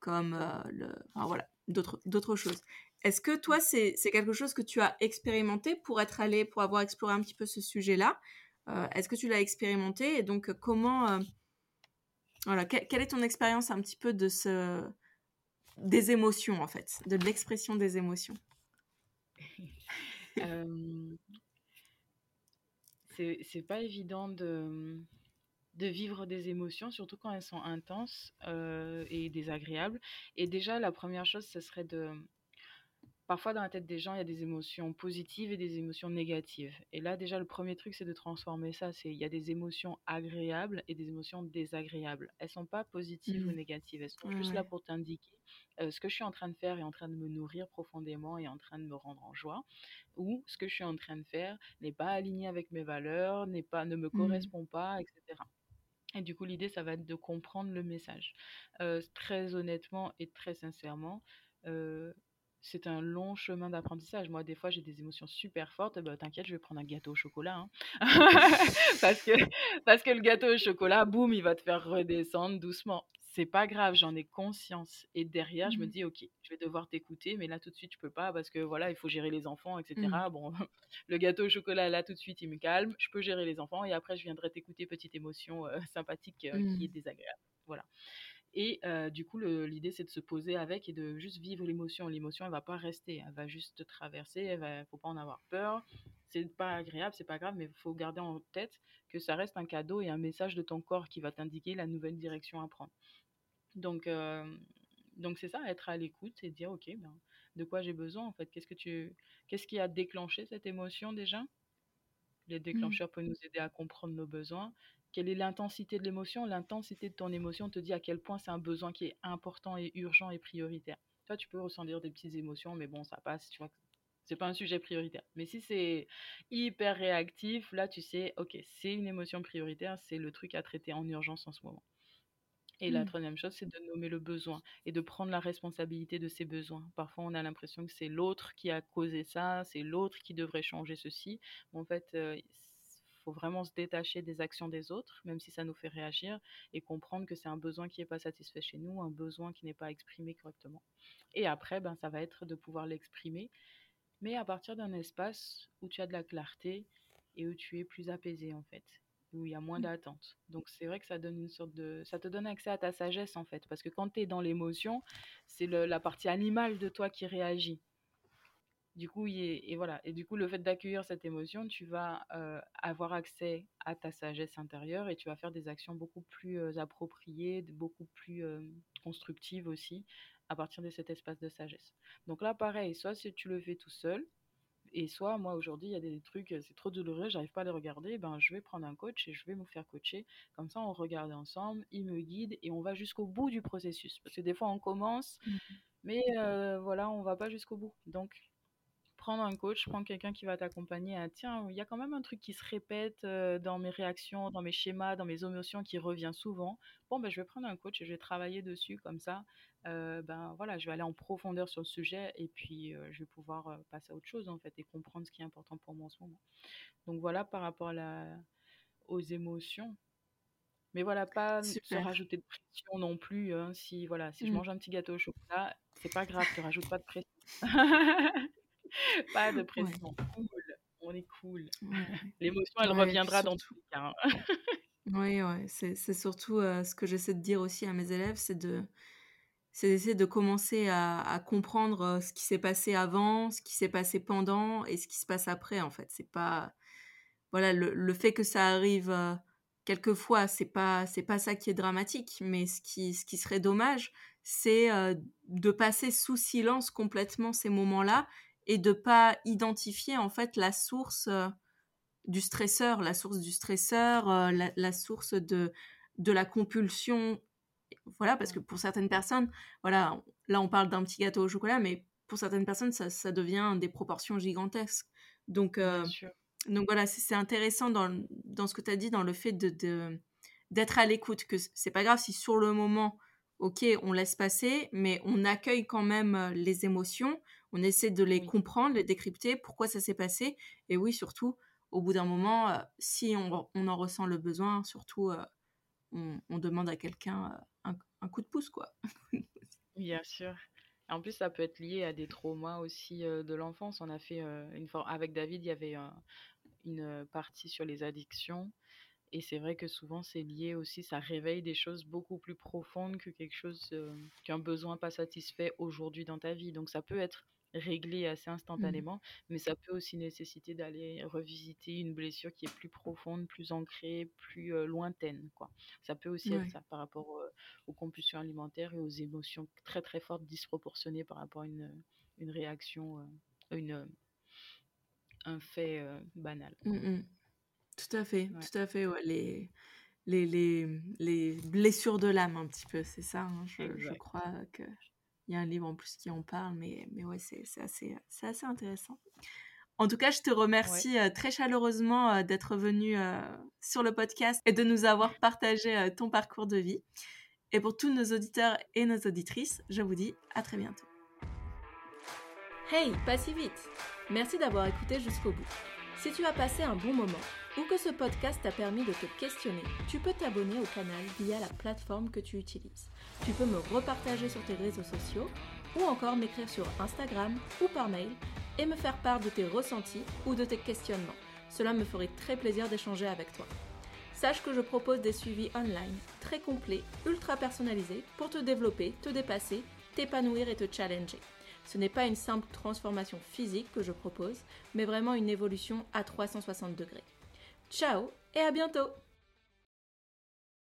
comme euh, le, enfin, voilà, d'autres choses. Est-ce que toi, c'est quelque chose que tu as expérimenté pour être allé, pour avoir exploré un petit peu ce sujet-là euh, Est-ce que tu l'as expérimenté Et donc, comment. Euh, voilà, quelle est ton expérience un petit peu de ce. des émotions, en fait, de l'expression des émotions? C'est pas évident de de vivre des émotions, surtout quand elles sont intenses euh, et désagréables. Et déjà, la première chose, ce serait de... Parfois, dans la tête des gens, il y a des émotions positives et des émotions négatives. Et là, déjà, le premier truc, c'est de transformer ça. C'est il y a des émotions agréables et des émotions désagréables. Elles sont pas positives ou mmh. négatives. Elles sont juste là pour t'indiquer euh, ce que je suis en train de faire est en train de me nourrir profondément et en train de me rendre en joie, ou ce que je suis en train de faire n'est pas aligné avec mes valeurs, n'est pas, ne me mmh. correspond pas, etc. Et du coup, l'idée, ça va être de comprendre le message. Euh, très honnêtement et très sincèrement, euh, c'est un long chemin d'apprentissage. Moi, des fois, j'ai des émotions super fortes. Bah, T'inquiète, je vais prendre un gâteau au chocolat. Hein. parce, que, parce que le gâteau au chocolat, boum, il va te faire redescendre doucement c'est pas grave, j'en ai conscience. Et derrière, je me mmh. dis, ok, je vais devoir t'écouter, mais là tout de suite, je peux pas parce que voilà, il faut gérer les enfants, etc. Mmh. Bon, le gâteau au chocolat, là tout de suite, il me calme, je peux gérer les enfants et après, je viendrai t'écouter, petite émotion euh, sympathique qui est mmh. désagréable. Voilà. Et euh, du coup, l'idée, c'est de se poser avec et de juste vivre l'émotion. L'émotion, elle va pas rester, elle va juste te traverser, il ne faut pas en avoir peur. C'est pas agréable, c'est pas grave, mais il faut garder en tête que ça reste un cadeau et un message de ton corps qui va t'indiquer la nouvelle direction à prendre. Donc, euh, donc c'est ça, être à l'écoute et dire, ok, ben, de quoi j'ai besoin en fait? Qu'est-ce que tu, qu'est-ce qui a déclenché cette émotion déjà? Les mmh. déclencheurs peuvent nous aider à comprendre nos besoins. Quelle est l'intensité de l'émotion L'intensité de ton émotion te dit à quel point c'est un besoin qui est important et urgent et prioritaire. Toi, tu peux ressentir des petites émotions, mais bon, ça passe, tu vois. C'est pas un sujet prioritaire. Mais si c'est hyper réactif, là, tu sais, ok, c'est une émotion prioritaire, c'est le truc à traiter en urgence en ce moment. Et la mmh. troisième chose, c'est de nommer le besoin et de prendre la responsabilité de ses besoins. Parfois, on a l'impression que c'est l'autre qui a causé ça, c'est l'autre qui devrait changer ceci. en fait, il faut vraiment se détacher des actions des autres, même si ça nous fait réagir, et comprendre que c'est un besoin qui n'est pas satisfait chez nous, un besoin qui n'est pas exprimé correctement. Et après, ben, ça va être de pouvoir l'exprimer, mais à partir d'un espace où tu as de la clarté et où tu es plus apaisé, en fait où il y a moins d'attente. Donc c'est vrai que ça donne une sorte de ça te donne accès à ta sagesse en fait parce que quand tu es dans l'émotion, c'est la partie animale de toi qui réagit. Du coup, et, voilà. Et du coup, le fait d'accueillir cette émotion, tu vas euh, avoir accès à ta sagesse intérieure et tu vas faire des actions beaucoup plus euh, appropriées, beaucoup plus euh, constructives aussi, à partir de cet espace de sagesse. Donc là, pareil, soit si tu le fais tout seul, et soit moi aujourd'hui, il y a des trucs, c'est trop douloureux, j'arrive pas à les regarder, ben je vais prendre un coach et je vais me faire coacher. Comme ça, on regarde ensemble, il me guide et on va jusqu'au bout du processus. Parce que des fois, on commence, mmh mais voilà, on va pas jusqu'au bout. Donc, prendre un coach, prendre quelqu'un qui va t'accompagner. Ah, tiens, il y a quand même un truc qui se répète euh, dans mes réactions, dans mes schémas, dans mes émotions qui revient souvent. Bon, ben, je vais prendre un coach et je vais travailler dessus comme ça. Euh, ben voilà, je vais aller en profondeur sur le sujet et puis euh, je vais pouvoir passer à autre chose en fait et comprendre ce qui est important pour moi en ce moment. Donc voilà par rapport à aux émotions. Mais voilà, pas se rajouter de pression non plus. Hein. si voilà, si je mmh. mange un petit gâteau au chocolat, c'est pas grave, ne rajoute pas de pression. Pas de pression. Cool. On est cool. L'émotion, elle reviendra dans tous les cas. Hein. oui, ouais. C'est surtout euh, ce que j'essaie de dire aussi à mes élèves, c'est de c'est d'essayer de commencer à, comprendre euh, ce qui s'est passé avant, ce qui s'est passé pendant et ce qui se passe après en fait. C'est pas voilà le, le, fait que ça arrive euh, quelquefois, c'est pas c'est pas ça qui est dramatique, mais ce qui ce qui serait dommage, c'est de passer sous silence complètement ces moments-là et de pas identifier en fait la source euh, du stresseur, la source du stresseur, euh, la, source de, de la compulsion. Voilà, parce que pour certaines personnes, voilà, là on parle d'un petit gâteau au chocolat, mais pour certaines personnes, ça, ça devient des proportions gigantesques. Donc, euh, donc voilà, c'est intéressant dans, dans, ce que tu as dit, dans le fait de d'être à l'écoute, que c'est pas grave si sur le moment, ok, on laisse passer, mais on accueille quand même les émotions, on essaie de les comprendre, les décrypter, pourquoi ça s'est passé. Et oui, surtout, au bout d'un moment, euh, si on, en ressent le besoin, surtout, euh, on, demande à quelqu'un euh, un, coup de pouce, quoi. Bien sûr. En plus, ça peut être lié à des traumas aussi de l'enfance. On a fait une avec David, il y avait une partie sur les addictions. Et c'est vrai que souvent, c'est lié aussi, ça réveille des choses beaucoup plus profondes que quelque chose, qu'un besoin pas satisfait aujourd'hui dans ta vie. Donc, ça peut être régler assez mmh. instantanément, mais ça peut aussi nécessiter d'aller revisiter une blessure qui est plus profonde, plus ancrée, plus lointaine. Quoi. Ça peut aussi être ça par rapport aux compulsions alimentaires et aux émotions très très fortes, disproportionnées par rapport à une, une réaction, une, un fait banal. Mmh tout à fait, tout à fait. Les, les, les, les, blessures de l'âme, un petit peu, c'est ça. Hein, je, je, crois que il y a un livre en plus qui en parle, mais, mais ouais, c'est assez, assez intéressant. En tout cas, je te remercie euh, très chaleureusement euh, d'être venu euh, sur le podcast et de nous avoir partagé ton parcours de vie. Et pour tous nos auditeurs et nos auditrices, je vous dis à très bientôt. Hey, pas si vite Merci d'avoir écouté jusqu'au bout. Si tu as passé un bon moment ou que ce podcast t'a permis de te questionner, tu peux t'abonner au canal via la plateforme que tu utilises. Tu peux me repartager sur tes réseaux sociaux ou encore m'écrire sur Instagram ou par mail et me faire part de tes ressentis ou de tes questionnements. Cela me ferait très plaisir d'échanger avec toi. Sache que je propose des suivis online très complets, ultra personnalisés pour te développer, te dépasser, t'épanouir et te challenger. Ce n'est pas une simple transformation physique que je propose, mais vraiment une évolution à 360 degrés. Ciao et à bientôt